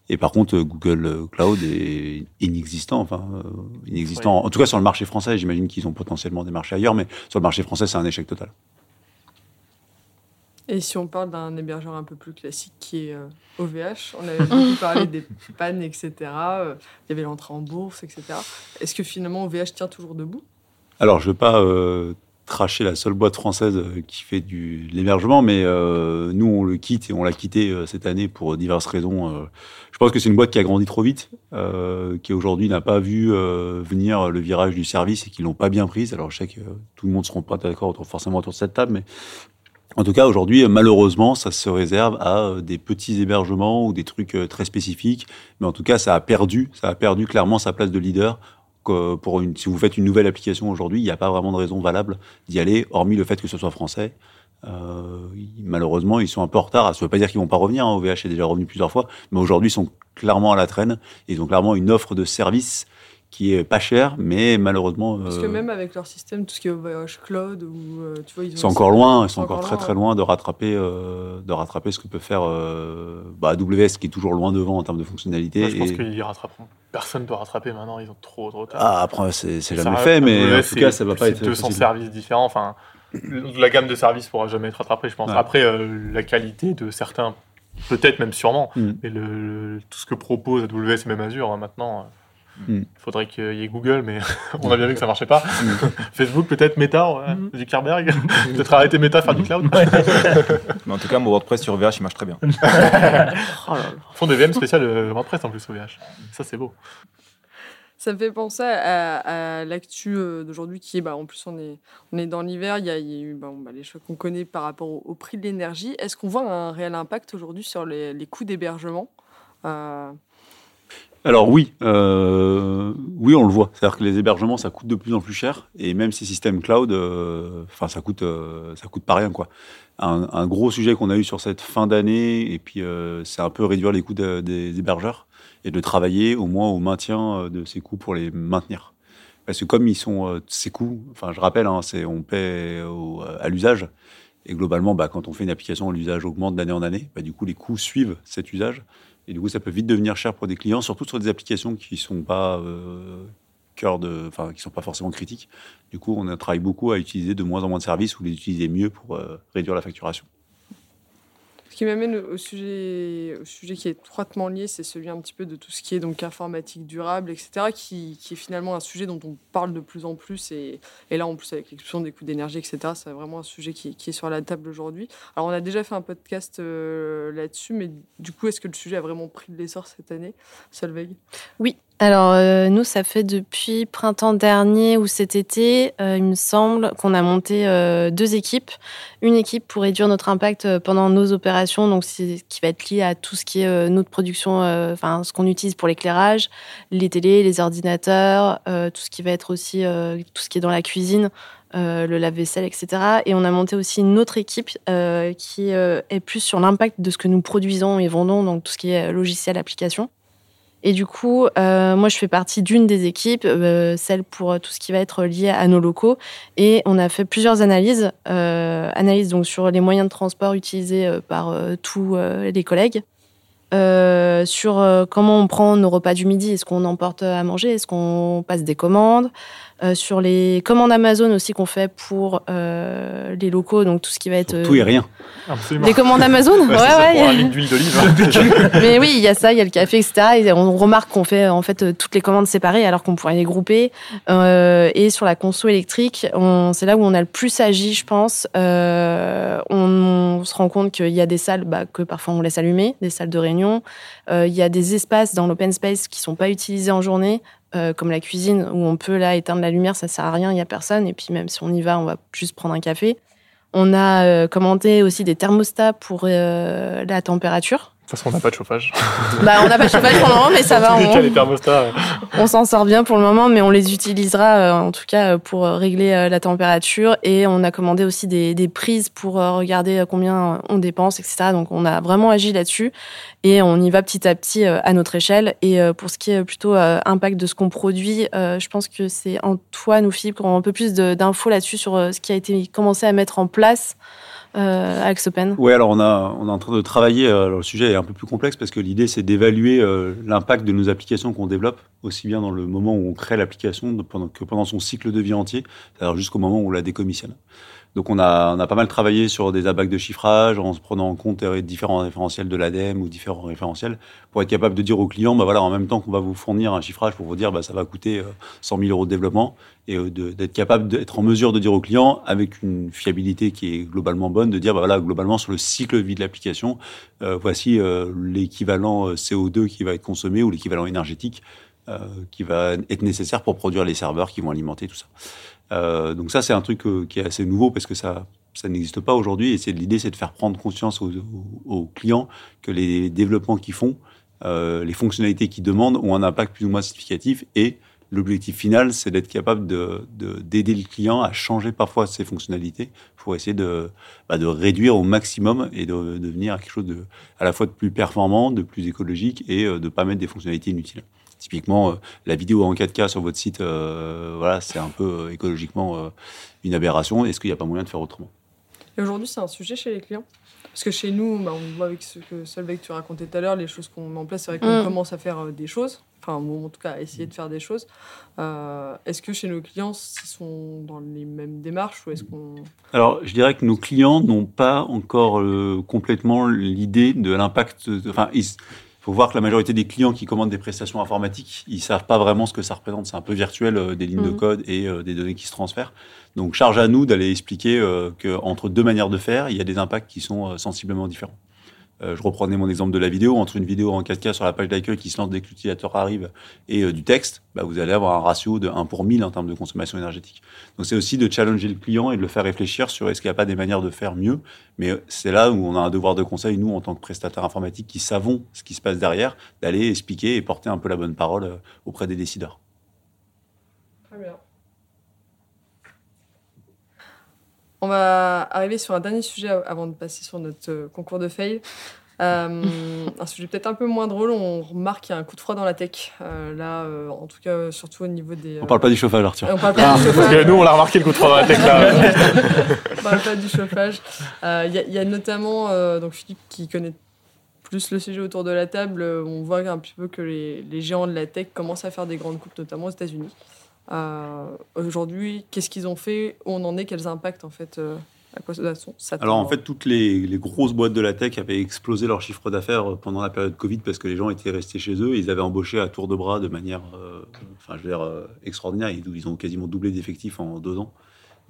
Et par contre, euh, Google Cloud est inexistant, enfin euh, inexistant. En tout cas sur le marché français, j'imagine qu'ils ont potentiellement des marchés ailleurs, mais sur le marché français, c'est un échec total. Et si on parle d'un hébergeur un peu plus classique qui est euh, OVH, on avait beaucoup parlé des pannes, etc. euh, il y avait l'entrée en bourse, etc. Est-ce que finalement OVH tient toujours debout? Alors, je veux pas euh, tracher la seule boîte française euh, qui fait du de l'hébergement, mais euh, nous, on le quitte et on l'a quitté euh, cette année pour diverses raisons. je pense que c'est une boîte qui a grandi trop vite, qui aujourd'hui n'a pas vu venir le virage du service et qui l'ont pas bien prise. Alors, je sais que tout le monde ne sera pas d'accord forcément autour de cette table, mais en tout cas, aujourd'hui, malheureusement, ça se réserve à des petits hébergements ou des trucs très spécifiques. Mais en tout cas, ça a perdu, ça a perdu clairement sa place de leader. Pour si vous faites une nouvelle application aujourd'hui, il n'y a pas vraiment de raison valable d'y aller, hormis le fait que ce soit français. Euh, malheureusement, ils sont un peu en retard. Ça ne veut pas dire qu'ils vont pas revenir. Hein. OVH est déjà revenu plusieurs fois, mais aujourd'hui, ils sont clairement à la traîne. Ils ont clairement une offre de service qui est pas chère, mais malheureusement, Parce que euh, même avec leur système, tout ce qui est OVH Cloud, ou euh, tu vois, ils ont ils sont encore loin, ils sont sont encore encore très loin, très loin de rattraper, euh, de rattraper ce que peut faire euh, bah, AWS, qui est toujours loin devant en termes de fonctionnalité. Moi, je pense et- qu'ils rattraperont. Personne ne peut rattraper maintenant, ils ont trop trop tard. Ah, après, c'est c'est jamais fait, mais AWS, en tout cas, c'est- ça va pas c'est être 200 possible. services différents. Enfin, la gamme de services pourra jamais être rattrapée, je pense. Ouais. Après, euh, la qualité de certains, peut-être même sûrement, Mm. mais le, le- tout ce que propose AWS et même Azure hein, maintenant. Euh, Mm. Il faudrait qu'il y ait Google, mais on a bien vu que ça marchait pas. Mm. Facebook, peut-être Meta, ouais. Zuckerberg. peut-être arrêter Meta, faire du cloud. Mais en tout cas, mon WordPress sur VH, il marche très bien. Oh là là. Ils font des VM spéciales euh, WordPress en plus, OVH. Ça, c'est beau. Ça me fait penser à, à l'actu euh, d'aujourd'hui qui est, bah, en plus on est, on est dans l'hiver, il y a, il y a eu bon, bah, les chocs qu'on connaît par rapport au, au prix de l'énergie. Est-ce qu'on voit un réel impact aujourd'hui sur les, les coûts d'hébergement Euh, Alors oui, euh, oui, on le voit. C'est-à-dire que les hébergements, ça coûte de plus en plus cher, et même ces systèmes cloud, euh, enfin, ça coûte, euh, ça coûte pas rien, quoi. Un, gros sujet qu'on a eu sur cette fin d'année, et puis c'est un peu réduire les coûts de- des hébergeurs et de travailler au moins au maintien de ces coûts pour les maintenir. Parce que comme ils sont ces coûts, enfin, je rappelle, hein, c'est on paie au- à l'usage. Et globalement, bah, quand on fait une application, l'usage augmente d'année en année. Bah, du coup, les coûts suivent cet usage. Et du coup, ça peut vite devenir cher pour des clients, surtout sur des applications qui sont euh, sont pas forcément critiques. Du coup, on travaille beaucoup à utiliser de moins en moins de services ou les utiliser mieux pour euh, réduire la facturation. Qui m'amène au sujet, au sujet qui est étroitement lié, c'est celui un petit peu de tout ce qui est donc informatique durable, etc., qui, qui est finalement un sujet dont on parle de plus en plus. Et, et là, en plus, avec l'explosion des coûts d'énergie, etc., c'est vraiment un sujet qui, qui est sur la table aujourd'hui. Alors, on a déjà fait un podcast euh, là-dessus, mais du coup, est-ce que le sujet a vraiment pris de l'essor cette année, Solveig? Alors, euh, nous, ça fait depuis printemps dernier ou cet été, euh, il me semble qu'on a monté euh, deux équipes. Une équipe pour réduire notre impact euh, pendant nos opérations, donc qui va être lié à tout ce qui est euh, notre production, euh, enfin ce qu'on utilise pour l'éclairage, les télés, les ordinateurs, tout ce qui va être aussi tout ce qui est dans la cuisine, euh, le lave-vaisselle, etc. Et on a monté aussi une autre équipe euh, qui est plus sur l'impact de ce que nous produisons et vendons, donc tout ce qui est logiciel, application. Et du coup, euh, moi, je fais partie d'une des équipes, euh, celle pour tout ce qui va être lié à nos locaux. Et on a fait plusieurs analyses, euh, analyses donc sur les moyens de transport utilisés euh, par tous les collègues, sur comment on prend nos repas du midi, est-ce qu'on emporte à manger, est-ce qu'on passe des commandes, euh, sur les commandes Amazon aussi qu'on fait pour euh, les locaux, donc tout ce qui va être Tout et rien. Absolument. les commandes Amazon. Ouais, ouais, ouais. pour un litre d'huile d'olive. Mais oui, il y a ça, il y a le café, etc. Et on remarque qu'on fait en fait euh, toutes les commandes séparées alors qu'on pourrait les grouper. Euh, et sur la conso électrique, on- c'est là où on a le plus agi, je pense. Euh, on, on se rend compte qu'il y a des salles bah, que parfois on laisse allumer, des salles de réunion. Euh, il y a des espaces dans l'open space qui sont pas utilisés en journée. Euh, comme la cuisine où on peut là éteindre la lumière, ça sert à rien, il y a personne. Et puis même si on y va, on va juste prendre un café. On a euh, commenté aussi des thermostats pour euh, la température. De toute façon, on n'a pas de chauffage. Bah, on n'a pas de chauffage pour le moment, mais ça va. Les On, thermostats. on s'en sort bien pour le moment, mais on les utilisera euh, en tout cas pour régler la température. Et on a commandé aussi des, des prises pour regarder combien on dépense, etc. Donc on a vraiment agi là-dessus et on y va petit à petit euh, à notre échelle. Et euh, pour ce qui est plutôt euh, impact de ce qu'on produit, je pense que c'est Antoine ou Philippe qui auront un peu plus d'infos là-dessus sur ce qui a été commencé à mettre en place euh, à Axopen. Oui, alors on, est en train de travailler. le sujet est un peu plus complexe parce que l'idée c'est d'évaluer l'impact de nos applications qu'on développe, aussi bien dans le moment où on crée l'application que pendant son cycle de vie entier, c'est-à-dire jusqu'au moment où on la décommissionne. Donc on a, a pas mal travaillé sur des abats de chiffrage en se prenant en compte euh, différents référentiels de l'ADEME ou différents référentiels pour être capable de dire aux clients, bah voilà, en même temps qu'on va vous fournir un chiffrage pour vous dire, bah ça va coûter euh, 100 000 euros de développement, et euh, d'être capable d'être en mesure de dire aux clients avec une fiabilité qui est globalement bonne, de dire, bah voilà, globalement sur le cycle de vie de l'application, euh, voici euh, l'équivalent euh, CO2 qui va être consommé ou l'équivalent énergétique euh, qui va être nécessaire pour produire les serveurs qui vont alimenter tout ça. Euh, donc ça, c'est un truc euh, qui est assez nouveau parce que ça, ça n'existe pas aujourd'hui. Et l'idée, c'est de faire prendre conscience aux, clients que les développements qu'ils font, euh, les fonctionnalités qu'ils demandent, ont un impact plus ou moins significatif. Et l'objectif final, c'est d'être capable de de- d'aider le client à changer parfois ses fonctionnalités pour essayer de, bah, de réduire au maximum et de devenir quelque chose de à la fois de plus performant, de plus écologique et de pas mettre des fonctionnalités inutiles. Typiquement, euh, la vidéo en 4K sur votre site, euh, voilà, c'est un peu euh, écologiquement euh, une aberration. Est-ce qu'il n'y a pas moyen de faire autrement? Et aujourd'hui, c'est un sujet chez les clients? Parce que chez nous, bah, on voit avec ce que Solveig tu racontais tout à l'heure, les choses qu'on met en place, c'est vrai qu'on Mm. commence à faire des choses. Enfin, bon, en tout cas, à essayer de faire des choses. Euh, est-ce que chez nos clients, ils sont dans les mêmes démarches ou est-ce qu'on. Alors, je dirais que nos clients n'ont pas encore euh, complètement l'idée de l'impact. Enfin, faut voir que la majorité des clients qui commandent des prestations informatiques, ils savent pas vraiment ce que ça représente. C'est un peu virtuel, euh, des lignes de Mhm. code et euh, des données qui se transfèrent. Donc, charge à nous d'aller expliquer euh, qu'entre deux manières de faire, il y a des impacts qui sont sensiblement différents. Euh, je reprenais mon exemple de la vidéo. Entre une vidéo en 4K sur la page d'accueil qui se lance dès que l'utilisateur arrive et euh, du texte, bah, vous allez avoir un ratio de 1 pour 1000 en termes de consommation énergétique. Donc c'est aussi de challenger le client et de le faire réfléchir sur est-ce qu'il n'y a pas des manières de faire mieux. Mais euh, c'est là où on a un devoir de conseil, nous, en tant que prestataire informatique, qui savons ce qui se passe derrière, d'aller expliquer et porter un peu la bonne parole auprès des décideurs. Très bien. On va arriver sur un dernier sujet avant de passer sur notre euh, concours de fail. Euh, un sujet peut-être un peu moins drôle. On remarque qu'il y a un coup de froid dans la tech. Euh, là, euh, en tout cas, surtout au niveau des. On parle pas du chauffage, Arthur. On parle pas du Parce chauffage. que nous, on l'a remarqué le coup de froid dans la tech là. On parle pas du chauffage. Euh, Il y, a- il y a notamment euh, donc Philippe qui connaît plus le sujet autour de la table. on voit un petit peu que les, les géants de la tech commencent à faire des grandes coupes, notamment aux États-Unis. Euh, Aujourd'hui, qu'est-ce qu'ils ont fait Où on en est Quels impacts en fait euh, à quoi ça s'attend Alors en fait, toutes les, les grosses boîtes de la tech avaient explosé leur chiffre d'affaires euh, pendant la période Covid parce que les gens étaient restés chez eux. Ils avaient embauché à tour de bras de manière, euh, enfin je veux dire, euh, extraordinaire. Ils, ils ont quasiment doublé d'effectifs en deux ans.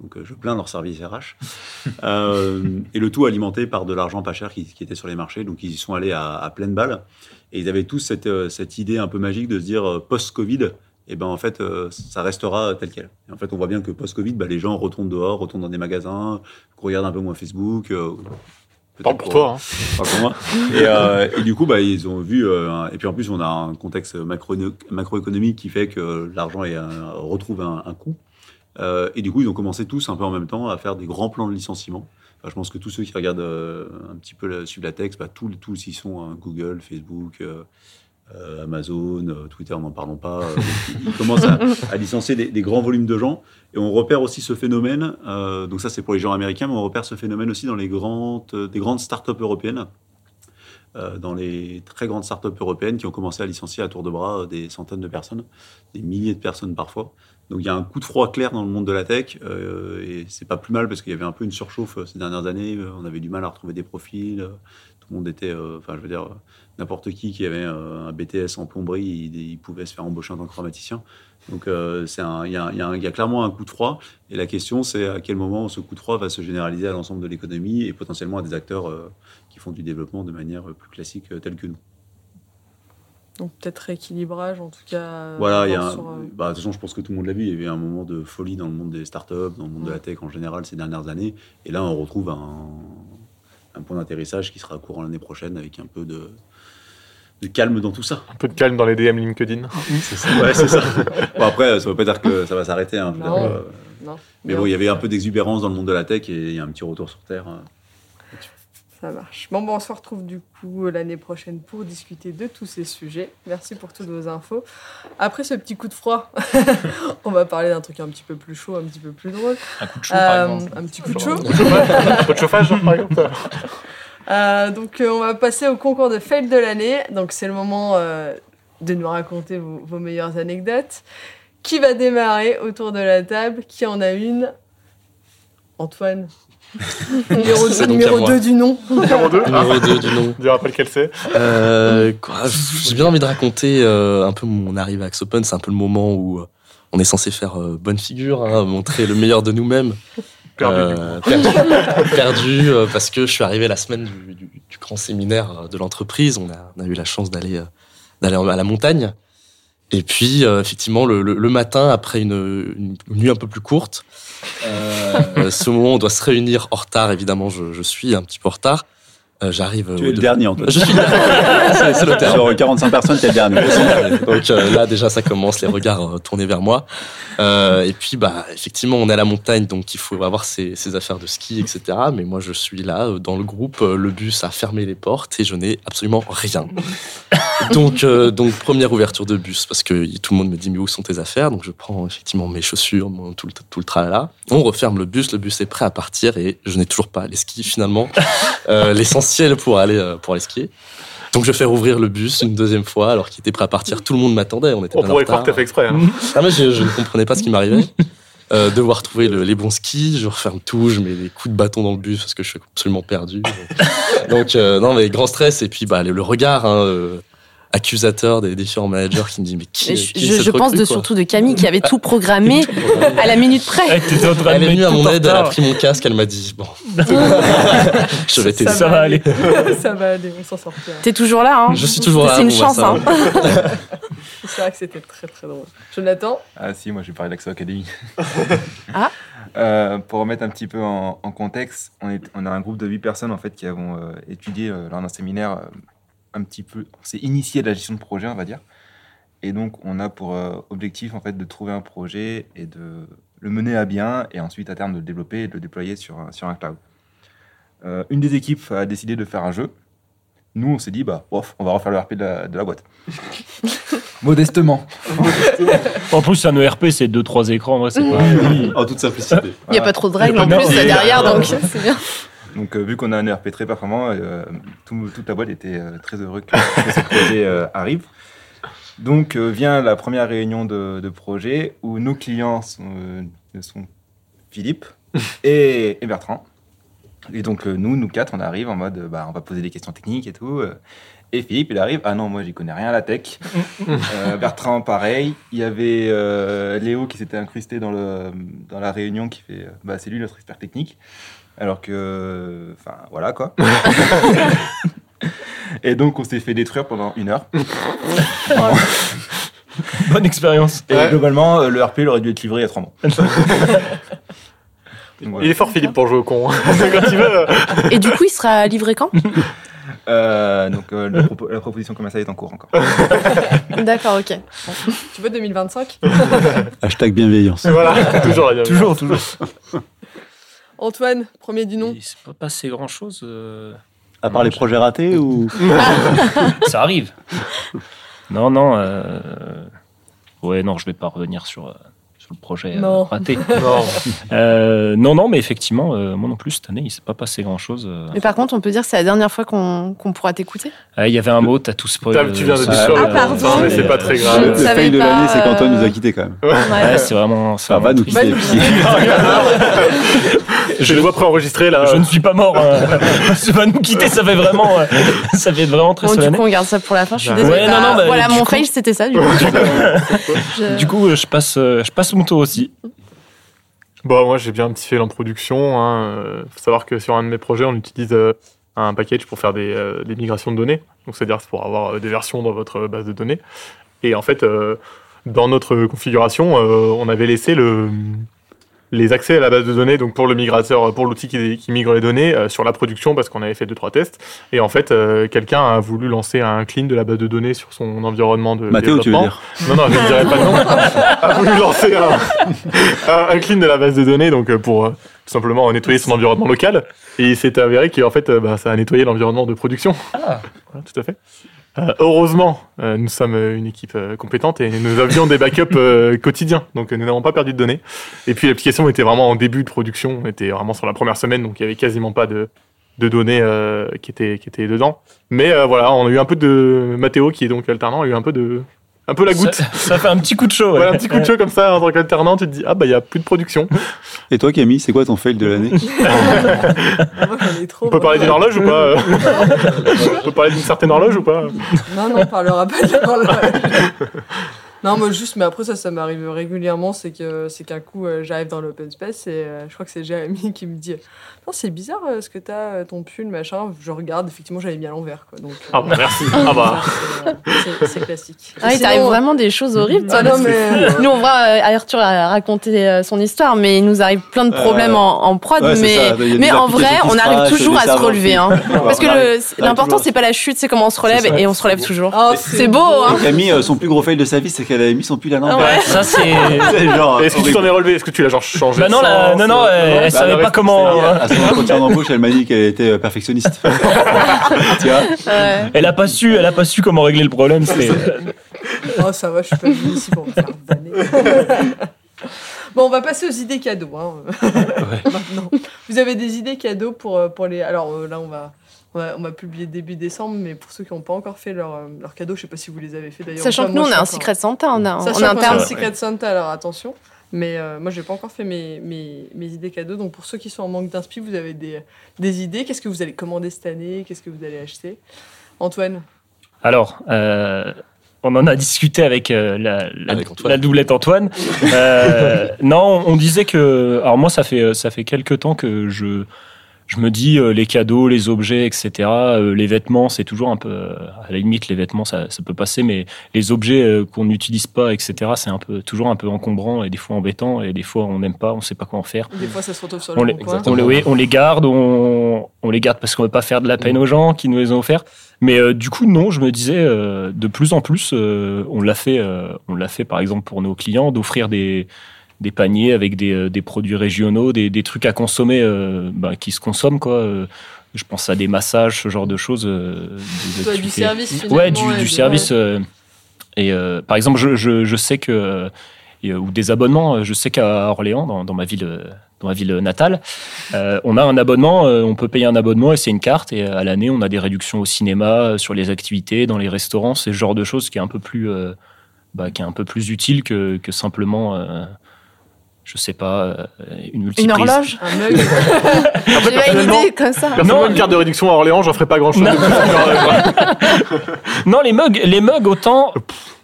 Donc euh, je plains leur service RH. Euh, et le tout alimenté par de l'argent pas cher qui, qui était sur les marchés. Donc ils y sont allés à, à pleine balle. Et ils avaient tous cette, euh, cette idée un peu magique de se dire euh, post-Covid, et ben en fait euh, ça restera tel quel. Et en fait on voit bien que post-Covid, bah, les gens retournent dehors, retournent dans des magasins, regardent un peu moins Facebook. euh, Parle pour toi. hein. Parle pour moi. Et, euh, et du coup, bah, ils ont vu. euh, et puis en plus, on a un contexte macro macroéconomique qui fait que l'argent retrouve un, un coût. Euh, et du coup, ils ont commencé tous un peu en même temps à faire des grands plans de licenciement. Enfin, je pense que tous ceux qui regardent un petit peu la, suivent la texte, bah, tous, tous y sont. hein, Google, Facebook, euh, Amazon, euh, Twitter, n'en parlons pas. euh, ils commencent à, licencier des, grands volumes de gens. Et on repère aussi ce phénomène. euh, donc ça, c'est pour les gens américains, mais on repère ce phénomène aussi dans les grandes, euh, des grandes startups européennes. Dans les très grandes startups européennes qui ont commencé à licencier à tour de bras des centaines de personnes, des milliers de personnes parfois. Donc il y a un coup de froid clair dans le monde de la tech et c'est pas plus mal parce qu'il y avait un peu une surchauffe ces dernières années. On avait du mal à retrouver des profils. Tout le monde était, euh, enfin je veux dire, n'importe qui qui avait euh, un BTS en plomberie, il, il pouvait se faire embaucher en tant que chromaticien. Donc euh, c'est il y, a, y a y a clairement un coup de froid et la question c'est à quel moment ce coup de froid va se généraliser à l'ensemble de l'économie et potentiellement à des acteurs qui font du développement de manière plus classique telle que nous. Donc peut-être rééquilibrage en tout cas. Voilà, il y a un- sur, bah, de toute façon, je pense que tout le monde l'a vu. Il y avait un moment de folie dans le monde des startups, dans le monde de la Ouais. tech en général ces dernières années. Et là, on retrouve un, un point d'atterrissage qui sera courant l'année prochaine avec un peu de, de calme dans tout ça. Un peu de calme dans les DM LinkedIn. Ouais, c'est ça. Bon, après, ça ne veut pas dire que ça va s'arrêter. hein, Non. euh, non. mais bon, il y avait un peu d'exubérance dans le monde de la tech et il y a un petit retour sur Terre. Ça marche. Bon, bon, on se retrouve du coup l'année prochaine pour discuter de tous ces sujets. Merci pour toutes vos infos. Après ce petit coup de froid, on va parler d'un truc un petit peu plus chaud, un petit peu plus drôle. Un coup de chaud, par Euh, exemple. un petit coup de chaud. Un peu de chauffage, par exemple. Euh, donc, euh, on va passer au concours de fail de l'année. Donc, c'est le moment euh, de nous raconter vos, vos meilleures anecdotes. Qui va démarrer autour de la table? Qui en a une? Antoine. numéro C'est 2 donc à moi. du nom. Numéro 2. Numéro 2 du nom. Tu rappelles quel c'est? Euh, J'ai bien envie de raconter euh, un peu mon arrivée à Axe Open. C'est un peu le moment où euh, on est censé faire euh, bonne figure, hein, montrer le meilleur de nous-mêmes. Perdu, Euh, perdu, perdu, euh, parce que je suis arrivé la semaine du, du- du grand séminaire de l'entreprise. On a, on a eu la chance d'aller euh, d'aller à la montagne. Et puis, euh, effectivement, le, le- le matin, après une, une nuit un peu plus courte, euh, ce moment on doit se réunir en retard, évidemment, je, je suis un petit peu en retard. Euh, J'arrive. Tu es le de- dernier, Antoine. Je suis le dernier. C'est- le terme. Sur 45 personnes, tu es le dernier. Donc euh, là déjà ça commence, les regards euh, tournés vers moi. Euh, et puis bah effectivement on est à la montagne donc il faut avoir ses, ses affaires de ski etc. Mais moi je suis là euh, dans le groupe, euh, le bus a fermé les portes et je n'ai absolument rien. donc euh, donc première ouverture de bus parce que tout le monde me dit mais où sont tes affaires? Donc je prends effectivement mes chaussures, mon, tout le tout le tralala. On referme le bus, le bus est prêt à partir et je n'ai toujours pas les skis finalement. Euh, Pour aller euh, pour aller skier. Donc je fais rouvrir le bus une deuxième fois alors qu'il était prêt à partir. Tout le monde m'attendait. On était On pourrait croire que t'as fait exprès. hein. Ah mais je, je ne comprenais pas ce qui m'arrivait. Euh, devoir trouver le- les bons skis, je referme tout, je mets des coups de bâton dans le bus parce que je suis absolument perdu. Donc euh, non mais grand stress et puis bah le, le regard hein, euh, accusateur des différents managers qui me dit mais qui, Et qui je, je- je pense recrue, de surtout de Camille qui avait tout programmé à la minute près. T'étais en train de Elle est venue à mon aide, elle a pris mon casque, elle m'a dit bon, je vais t'aider. Ça va aller. Ça va aller, on s'en sortira. T'es toujours là, hein Je suis toujours là. C'est une bon, bah, chance, hein. C'est vrai que c'était très très drôle. Jonathan? Ah si, moi je vais parler d'Axo Academy. Ah. Euh, pour remettre un petit peu en, en contexte, on, est, on a un groupe de 8 personnes en fait qui avons euh, étudié euh, lors d'un séminaire euh, un petit peu, on s'est initié la gestion de projet on va dire. Et donc on a pour euh, objectif en fait de trouver un projet et de le mener à bien et ensuite à terme de le développer et de le déployer sur, un- sur un cloud. Euh, une des équipes a décidé de faire un jeu. Nous on s'est dit bah off, on va refaire le RP de la, de la boîte. Modestement. En plus, un ERP, c'est 2-3 écrans. en vrai, c'est pas. En toute simplicité. Il n'y a pas trop de règles en plus derrière, donc c'est bien. Donc, euh, vu qu'on a un ERP très performant, euh, tout- toute la boîte était euh, très heureux que, que ce projet arrive. Donc, vient la première réunion de, de projet où nos clients sont, sont Philippe et, et Bertrand. Et donc, nous, nous quatre, on arrive en mode, bah, on va poser des questions techniques et tout. et Philippe, il arrive, ah non, moi, j'y connais rien à la tech. Euh, Bertrand, pareil. Il y avait euh, Léo qui s'était incrusté dans, le, dans la réunion qui fait, bah, c'est lui notre expert technique. Alors que, enfin, voilà quoi. et donc, on s'est fait détruire pendant une heure. Bonne expérience. Et Ouais. globalement, euh, le RP il aurait dû être livré il y a mois. Voilà. Il est fort, Philippe, pour jouer au con. Quand il veut. Et du coup, il sera livré quand? Euh, donc, euh, la, propo- la proposition commerciale est en cours encore. D'accord, ok. Tu veux 2025 Hashtag bienveillance. Voilà, toujours la Toujours, toujours. Antoine, premier du nom. Il s'est pas passé grand chose. À part les projets ratés ou Ça arrive. Non, non. euh, Ouais, non, je vais pas revenir sur, euh, sur le projet euh, Non. raté. Non. Euh, non, non, mais effectivement, euh, moi non plus, cette année, il s'est pas passé grand chose. Mais par contre, on peut dire que c'est la dernière fois qu'on qu'on pourra t'écouter. Il y avait un mot, t'as tout spoil. T'as- tu viens de euh, dire ça, ça. euh, Ah, pardon. Non, mais c'est pas très grave. Je Le ne fail de l'année, c'est euh, qu'Antoine nous a quittés quand même. Ouais, c'est vraiment. Ça va nous quitter. Je le vois préenregistré là. Je ne suis pas mort. hein. Ça va nous quitter, ça fait vraiment, euh, ça fait vraiment très Bon, du coup, on garde ça pour la fin. Je suis désolée. non, non, bah, voilà, mon fail, c'était ça. Du coup. Je- euh, passe, euh, je passe tour aussi. Bon, moi j'ai bien un petit fait l'introduction. Hein. Euh, faut savoir que sur un de mes projets, on utilise euh, un package pour faire des, euh, des migrations de données. Donc c'est-à-dire c'est pour avoir des versions dans votre base de données. Et en fait, dans notre configuration, on avait laissé le, les accès à la base de données, donc pour le migrateur, pour l'outil qui, qui migre les données, euh, sur la production parce qu'on avait fait deux trois tests. Et en fait, euh, quelqu'un a voulu lancer un clean de la base de données sur son environnement de Mathéo, tu veux développement. dire Non, non, je ne dirais pas nom. a voulu lancer un, un, un clean de la base de données, donc euh, pour euh, tout simplement nettoyer son environnement local. Et il s'est avéré qu'en fait, euh, bah, ça a nettoyé l'environnement de production. Ah. Voilà, tout à fait. Euh, heureusement, euh, nous sommes une équipe euh, compétente et nous avions des backups euh, quotidiens, donc nous n'avons pas perdu de données. Et puis l'application était vraiment en début de production, on était vraiment sur la première semaine, donc il y avait quasiment pas de, de données euh, qui étaient qui étaient dedans. Mais voilà, on a eu un peu de Mathéo qui est donc alternant, a eu un peu de un peu la goutte. Ça, ça fait un petit coup de chaud. ouais. Voilà, un petit coup de chaud comme ça en tant qu'alternant, tu te dis ah bah il y a plus de production. Et toi, Camille, c'est quoi ton fail de l'année? On peut parler d'une horloge ou pas? On peut parler d'une certaine horloge ou pas? Non, non, on parlera pas de l'horloge. Non, moi juste, mais après ça, ça m'arrive régulièrement, c'est que c'est qu'un coup, euh, j'arrive dans l'open space et euh, je crois que c'est Jérémy qui me dit Non, c'est bizarre euh, ce que t'as, euh, ton pull, machin. Je regarde, effectivement, j'avais mis à l'envers, quoi. Donc, euh, Ah bah merci. Ah bah. c'est, euh, classique. Ah, il t'arrive vraiment des choses horribles. toi. Ah non, mais. Nous, on voit euh, Arthur a raconté euh, son histoire, mais il nous arrive plein de problèmes Euh, en, en prod. ouais, mais ça. Mais en vrai, on arrive toujours à se relever. Hein. Parce que l'important, c'est pas la chute, c'est comment on se relève, et on se relève toujours. Oh, C'est beau, hein. Camille, son plus gros fail de sa vie, c'est qu'elle avait mis son pull à l'envers. Ouais. Ça, c'est. C'est genre. Est-ce que tu t'en es relevé? Est-ce que tu l'as genre changé Bah non, la- non, non, euh, elle- elle bah, savait le pas reste, comment- c'est- À son entretien d'embauche, elle m'a dit qu'elle était euh, perfectionniste. tu vois? Ouais. Elle a pas su, elle a pas su comment régler le problème. C'est. Oh, ça va, je suis pas venue ici pour me faire vanner. bon, on va passer aux idées cadeaux. Hein. Maintenant. Vous avez des idées cadeaux pour, euh, pour les. Alors euh, là, on va, on va, on va publier début décembre, mais pour ceux qui n'ont pas encore fait leur, euh, leur cadeau, je sais pas si vous les avez fait d'ailleurs. Sachant Enfin, que nous, moi, on je a un Secret Santa, on a, on Sachant a un qu'on a terme. un Secret Santa, alors attention. Mais euh, moi, j'ai pas encore fait mes, mes, mes idées cadeaux. Donc, pour ceux qui sont en manque d'inspi, vous avez des, des idées. Qu'est-ce que vous allez commander cette année? Qu'est-ce que vous allez acheter? Antoine? Alors, euh, on en a discuté avec euh, la, la, Avec Antoine. la doublette Antoine. Euh, non, on disait que. Alors moi, ça fait ça fait quelques temps que je je me dis euh, les cadeaux, les objets, etc. euh, les vêtements, c'est toujours un peu euh, à la limite les vêtements, ça, ça peut passer, mais les objets euh, qu'on n'utilise pas, etc. C'est un peu toujours un peu encombrant et des fois embêtant et des fois on n'aime pas, on sait pas quoi en faire. Des fois, ça se retrouve sur le On les, on, les, oui, on les garde, on, on les garde parce qu'on veut pas faire de la peine aux gens qui nous les ont offerts. Mais euh, du coup, non, je me disais, euh, de plus en plus, euh, on l'a fait, euh, on l'a fait par exemple pour nos clients, d'offrir des, des paniers avec des, euh, des produits régionaux, des, des trucs à consommer euh, bah, qui se consomment, quoi. Euh, Je pense à des massages, ce genre de choses. euh, de- de Toi, trucs du service. Ouais, du, du service. euh, et euh, par exemple, je, je, je sais que et, ou des abonnements. Je sais qu'à Orléans, dans, dans ma ville, dans ma ville natale, euh, on a un abonnement. euh, on peut payer un abonnement et c'est une carte. Et à l'année, on a des réductions au cinéma, sur les activités, dans les restaurants. C'est ce genre de choses qui est un peu plus, euh, bah, qui est un peu plus utile que, que simplement. Euh, je sais pas, euh, une Une multiprise. horloge Un mug. J'ai pas une personnellement- idée comme ça. Personnellement, Non, une carte de réduction à Orléans, j'en ferais pas grand chose. Non. Non, les mugs, les mugs autant.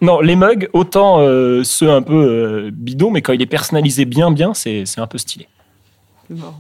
Non, les mugs autant euh, ceux un peu euh, bidons, mais quand il est personnalisé bien, bien, c'est c'est un peu stylé. Non.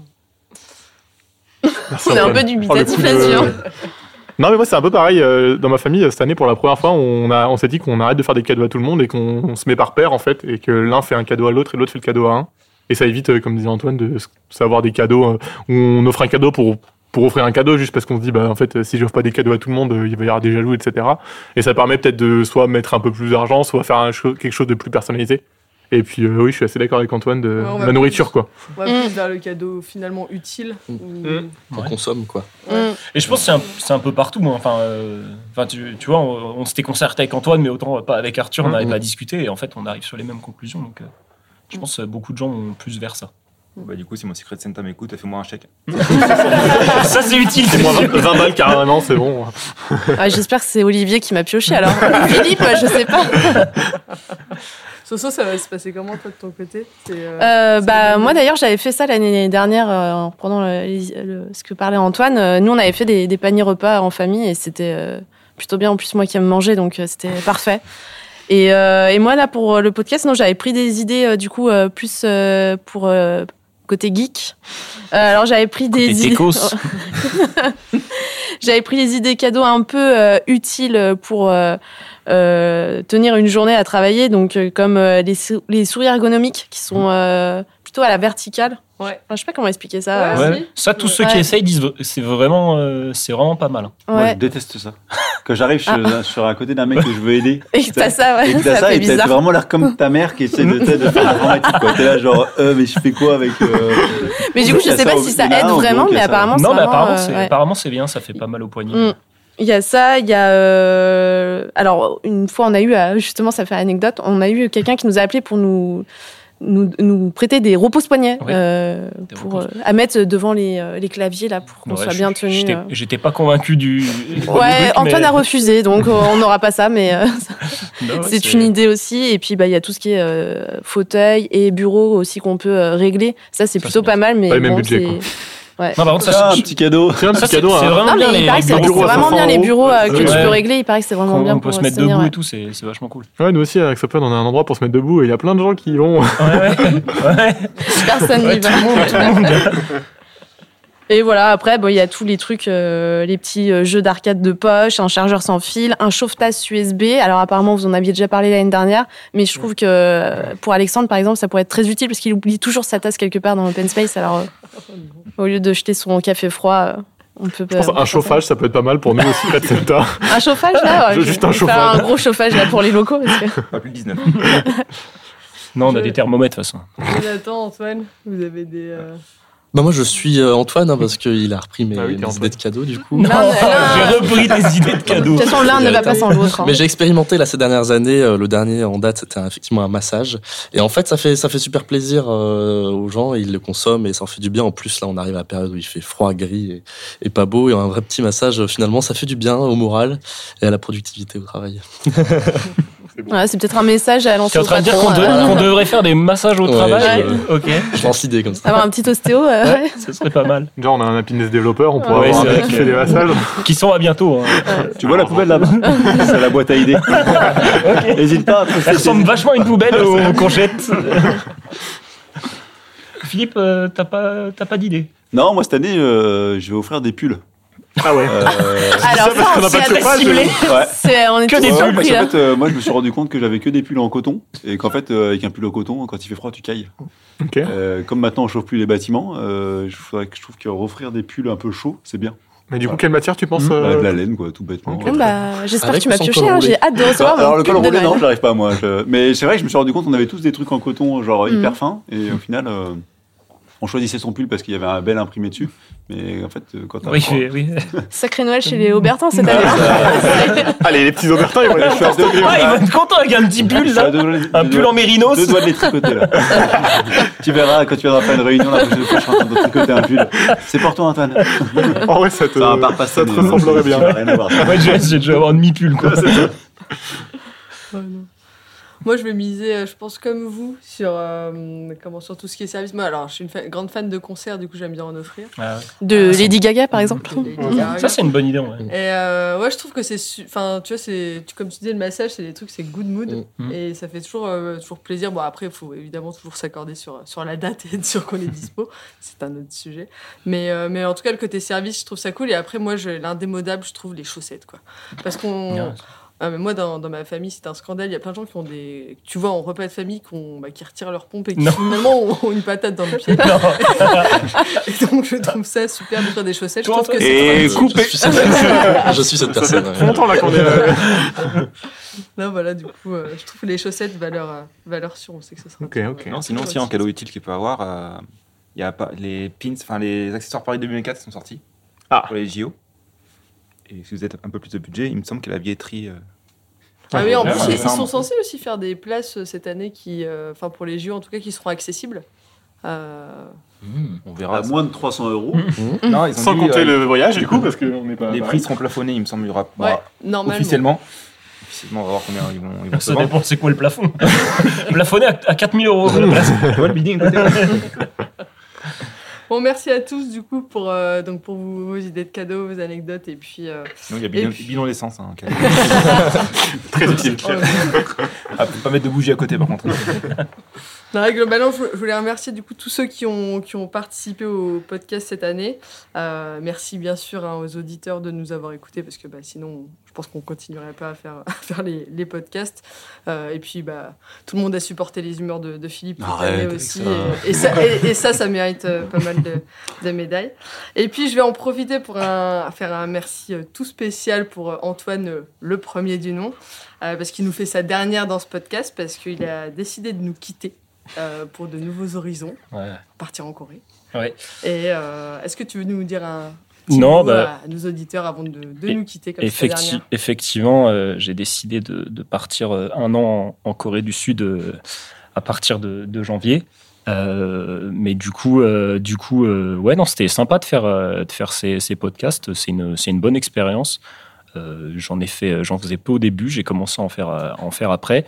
On est un peu dubitatif là-dessus. Non, mais moi, c'est un peu pareil. euh, Dans ma famille, cette année, pour la première fois, on, a, on s'est dit qu'on arrête de faire des cadeaux à tout le monde et qu'on on se met par paire, en fait, et que l'un fait un cadeau à l'autre et l'autre fait le cadeau à un. Et ça évite, euh, comme disait Antoine, de savoir des cadeaux euh, où on offre un cadeau pour, pour offrir un cadeau juste parce qu'on se dit, bah, en fait, euh, si j'offre pas des cadeaux à tout le monde, euh, il va y avoir des jaloux, etc. Et ça permet peut-être de soit mettre un peu plus d'argent, soit faire quelque chose de plus personnalisé. Et puis, euh, oui, je suis assez d'accord avec Antoine de Ouais, on va la nourriture, quoi. On va Mm. plus vers le cadeau finalement utile. Mm. ou- Mm. On Ouais. consomme, quoi. Mm. Et je pense que c'est un, peu partout. moi. Enfin, euh, enfin tu, tu vois, on, on s'était concerté avec Antoine, mais autant pas avec Arthur, on n'avait pas discuté. Et en fait, on arrive sur les mêmes conclusions. Donc, euh, je pense que beaucoup de gens vont plus vers ça. Bah, du coup, si mon Secret Santa m'écoute, fais-moi un chèque. ça, c'est utile. C'est moins 20, 20 balles carrément, c'est bon. Ah, J'espère que c'est Olivier qui m'a pioché alors. Philippe, je sais pas. Soso, ça va se passer comment toi de ton côté? Euh, Euh, bah, moi d'ailleurs, j'avais fait ça l'année dernière euh, en reprenant le- les- le- ce que parlait Antoine. Euh, nous, on avait fait des, des paniers repas en famille et c'était euh, plutôt bien. En plus, moi qui aime manger, donc euh, c'était parfait. Et, euh, et moi, là, pour le podcast, non, j'avais pris des idées euh, du coup euh, plus euh, pour euh, côté geek. Euh, alors, j'avais pris des Côté idées. J'avais pris des idées cadeaux un peu euh, utiles pour euh, tenir une journée à travailler, donc comme les, sou- les souris ergonomiques qui sont plutôt à la verticale. Ouais. Enfin, je sais pas comment expliquer ça. Ouais, si. Ça, tous ceux Ouais. qui essayent disent c'est vraiment, euh, c'est vraiment pas mal. Moi, je déteste ça. Quand j'arrive sur, sur un côté d'un mec que je veux aider, Et que t'as ça, ouais, et que t'as ça, ça, et t'as vraiment l'air comme ta mère qui essaie de, de, faire l'informatique. quoi. T'es là, genre, euh, mais je fais quoi avec. euh, Mais du coup, je sais pas si ça aide vraiment, mais apparemment, c'est non, mais apparemment, euh, c'est, apparemment, c'est bien, ça fait pas mal au poignet. Mm. Il y a ça, il y a. euh, Alors, une fois, on a eu, justement, ça fait anecdote, on a eu quelqu'un qui nous a appelé pour nous. Nous, nous prêter des repose-poignets Oui. euh, pour repose- euh, à mettre devant les, euh, les claviers là pour qu'on Ouais, soit je- bien tenu. J'étais, euh. pas convaincu du. du Ouais, truc, Antoine mais- a refusé, donc euh, on n'aura pas ça, mais euh, c'est une idée aussi. Et puis, bah, il y a tout ce qui est euh, fauteuil et bureau aussi qu'on peut euh, régler. Ça, c'est plutôt pas mal, mais Pas le même bon, budget, c'est- quoi. Ouais. Non, par contre, ça, Tiens, un c'est- petit cadeau. C'est un petit c'est, cadeau. c'est hein. vraiment bien les, c'est bureaux c'est à vraiment 500 bien les euros. bureaux euh, que Ouais, tu peux régler. Il paraît que c'est vraiment bien on peut pour se mettre debout ouais. et tout, c'est, c'est vachement cool. Ouais, nous aussi, avec Sopon, on a un endroit pour se mettre debout et il y a plein de gens qui y vont. Ouais, ouais. Personne n'y va. le monde, tout le monde. Et voilà, après, bon, il y a tous les trucs, euh, les petits euh, jeux d'arcade de poche, un chargeur sans fil, un chauffe-tasse USB. Alors apparemment, vous en aviez déjà parlé l'année dernière, mais je trouve que euh, pour Alexandre, par exemple, ça pourrait être très utile parce qu'il oublie toujours sa tasse quelque part dans l'open space. Alors, euh, au lieu de jeter son café froid, euh, on peut... Je pense un chauffage, ça peut être pas mal pour nous aussi, Red Center. Un chauffage, là ouais, Juste un chauffage. un gros chauffage, là, pour les locaux. Parce que... Pas plus de 19. Non, on a Je- des thermomètres de toute façon. Jonathan, Antoine, vous avez des. Bah, moi, je suis euh, Antoine, hein, parce qu'il a repris mes, Ah oui, mes idées de cadeaux, du coup. Non, non, J'ai repris tes idées de De cadeaux. toute façon, l'un ne va pas sans l'autre. hein. Mais j'ai expérimenté là ces dernières années. euh, le dernier en date, c'était effectivement un massage. Et en fait, ça fait ça fait super plaisir euh, aux gens. Ils le consomment et ça en fait du bien. En plus, là, on arrive à la période où il fait froid, gris et, et pas beau. Et un vrai petit massage, finalement, ça fait du bien au moral et à la productivité au travail. Ouais, c'est peut-être un message à lancer Tu es en au train de dire qu'on, de- euh, devrait faire des massages au Ouais, travail je- Ok, Je lance l'idée comme ça. Avoir un petit ostéo. euh, ouais. ce serait pas mal. Déjà, on a un happiness développeur, on pourrait Ouais, avoir un mec qui fait des massages. Qui sont à bientôt. hein. Tu vois la poubelle là-bas? C'est la boîte à idées. N'hésite pas à Elle ressemble vachement à une poubelle au- qu'on jette. Philippe, euh, t'as pas, t'as pas d'idée? Non, moi cette année, euh, je vais offrir des pulls. Ah ouais. Euh, Alors, ça, qu'on on a s'y pas de chauffage, ouais. On est Que tous des Ouais, surpris, parce qu'en là. fait, euh, moi, je me suis rendu compte que j'avais que des pulls en coton et qu'en fait, euh, avec un pull en coton, quand il fait froid, tu cailles. Ok. Euh, comme maintenant, on chauffe plus les bâtiments, euh, je, faudrait que, je trouve que offrir des pulls un peu chauds, c'est bien. Mais du coup, quelle matière tu penses Bah, euh, de la laine, quoi, tout bêtement. Bah, J'espère Avec que tu m'as pioché. hein, J'ai hâte de recevoir Alors mon le col roulé, non, n'arrive pas moi. Je- Mais c'est vrai que je me suis rendu compte qu'on avait tous des trucs en coton, genre Mhm. hyper fin, et au final, euh, on choisissait son pull parce qu'il y avait un bel imprimé dessus. Mais en fait, euh, quand t'as Oui, oui, oui. Sacré Noël chez les Aubertins cette année. hein. Allez, les petits Aubertins, ils vont Je à deux- Ah, il va être content avec un petit je pull là. Un pull en mérinos. Deux doigts de les tricoter là. tu verras quand tu viendras faire une réunion la prochaine fois, je serai en train de tricoter un pull. C'est pour toi, Antoine. Oh ouais, ça te, Ça va pas repasser, ça te ressemblerait bien. Ça n'a rien à voir. Ouais, j'ai j'ai dû avoir un demi-pull quoi. Oh non. Moi, je vais miser, euh, je pense comme vous, sur, euh, comment, sur tout ce qui est service. Moi, alors, je suis une fa- grande fan de concerts, du coup, j'aime bien en offrir. Ah ouais. De Ah, Lady Gaga, par exemple. Lady Gaga. Ça, c'est une bonne idée. ouais. Et euh, ouais, je trouve que c'est. Enfin, tu vois, c'est. Comme tu disais, le massage, c'est des trucs, c'est good mood. Mm. Et ça fait toujours, euh, toujours plaisir. Bon, après, il faut évidemment toujours s'accorder sur, sur la date et être sûr qu'on est dispo. c'est un autre sujet. Mais, euh, mais en tout cas, le côté service, je trouve ça cool. Et après, moi, je- l'indémodable, je trouve les chaussettes, quoi. Parce qu'on. Ah, mais moi, dans, dans ma famille, c'est un scandale. Il y a plein de gens qui ont des. Tu vois, en repas de famille, qui, ont- bah, qui retirent leur pompe et qui Non. finalement ont, une patate dans le pied. Non. et donc, je trouve ça super de faire des chaussettes. Je trouve que. Et Je- coupé. Je suis cette personne. Je suis cette Ça fait longtemps là qu'on est. euh, Là, voilà, du coup, euh, je trouve que les chaussettes valeur, euh, valeur sûre. On sait que ce sera. Ok, ok. Non, sinon aussi en cadeau utile qu'il peut avoir, euh, il y a pas les pins, enfin les accessoires Paris 2024 sont sortis Ah. pour les JO. Et si vous êtes un peu plus de budget, il me semble que la billetterie. euh, Ah oui, en plus, ils, sont censés aussi faire des places euh, cette année qui, euh, enfin pour les JO en tout cas, qui seront accessibles. Euh, hmm, on verra. À moins de 300 euros. Non, ils ont Sans dit, compter euh, le voyage, du coup, parce qu'on n'est pas. les prix seront plafonnés, il me semble. Il y aura ouais, normalement. officiellement. Officiellement, on va voir combien ils vont, ils vont se Ça dépend, c'est quoi le plafond? Plafonné à, à 4000 euros. la place. Tu vois le côté Bon, merci à tous du coup pour euh, donc pour vos, vos idées de cadeaux, vos anecdotes et puis. euh, Sinon, il y a bidon, Et puis- bidon d'essence. Hein. Très utile. oh, ah, faut pas mettre de bougie à côté par contre. Non, globalement, je voulais remercier du coup tous ceux qui ont, qui ont participé au podcast cette année. Euh, merci bien sûr hein, aux auditeurs de nous avoir écoutés parce que bah, sinon, je pense qu'on continuerait pas à faire, à faire les, les podcasts. Euh, et puis, bah, tout le monde a supporté les humeurs de, de Philippe Arrête aussi. ça. Et, et ça, et, et ça, ça mérite euh, pas mal de, de médailles. Et puis, je vais en profiter pour un- faire un merci tout spécial pour Antoine, le premier du nom, euh, parce qu'il nous fait sa dernière dans ce podcast, parce qu'il a décidé de nous quitter euh, pour de nouveaux horizons, Ouais. partir en Corée. Ouais. Et euh, est-ce que tu veux nous dire un petit Non, mot bah, à nos auditeurs avant de, nous quitter comme Effecti- dernière effectivement, euh, j'ai décidé de, de partir un an en, en Corée du Sud à partir de, de janvier. Euh, mais du coup, euh, du coup, euh, ouais, non, c'était sympa de faire de faire ces, ces podcasts. C'est une c'est une bonne expérience. Euh, j'en ai fait, j'en faisais peu au début. J'ai commencé à en faire à en faire après.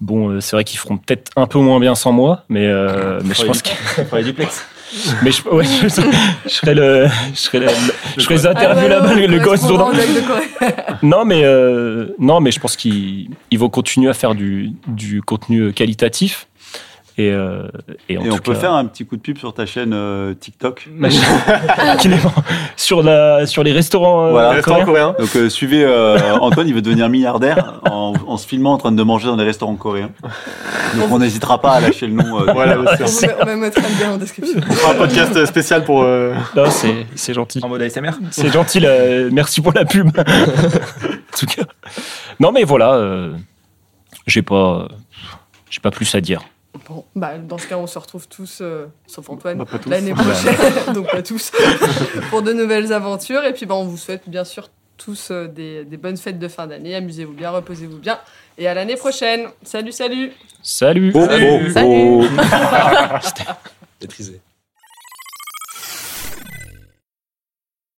Bon, euh, c'est vrai qu'ils feront peut-être un peu moins bien sans moi, mais euh, mais je pense que les duplex. mais je, ouais, je, je serai le je serai le- je ferai les interviews Ah, là-bas, voilà, le, le Corée. Non, mais euh, non, mais je pense qu'ils ils vont continuer à faire du, du contenu qualitatif. Et, euh, et en Et tout on peut cas, faire un petit coup de pub sur ta chaîne euh, TikTok. ma chaîne- Carrément. sur la sur les restaurants. euh, Voilà. Coréens. coréen. Donc euh, suivez euh, Antoine, il veut devenir milliardaire en, en se filmant en train de manger dans des restaurants coréens. Donc on n'hésitera pas à lâcher le nom. euh, Voilà, On va- on va mettre un lien en description. un podcast spécial pour. euh, Non, c'est c'est gentil. En mode ASMR. C'est gentil. Merci pour la pub. en tout cas. Non, mais voilà. euh, j'ai pas j'ai pas plus à dire. Bon, bah, dans ce cas, on se retrouve tous, euh, sauf Antoine, Bah, l'année prochaine, donc pas tous, pour de nouvelles aventures. Et puis, bah, on vous souhaite bien sûr tous euh, des, des bonnes fêtes de fin d'année. Amusez-vous bien, reposez-vous bien. Et à l'année prochaine. Salut, salut Salut. Oh, oh, Salut. oh. Maîtrisé.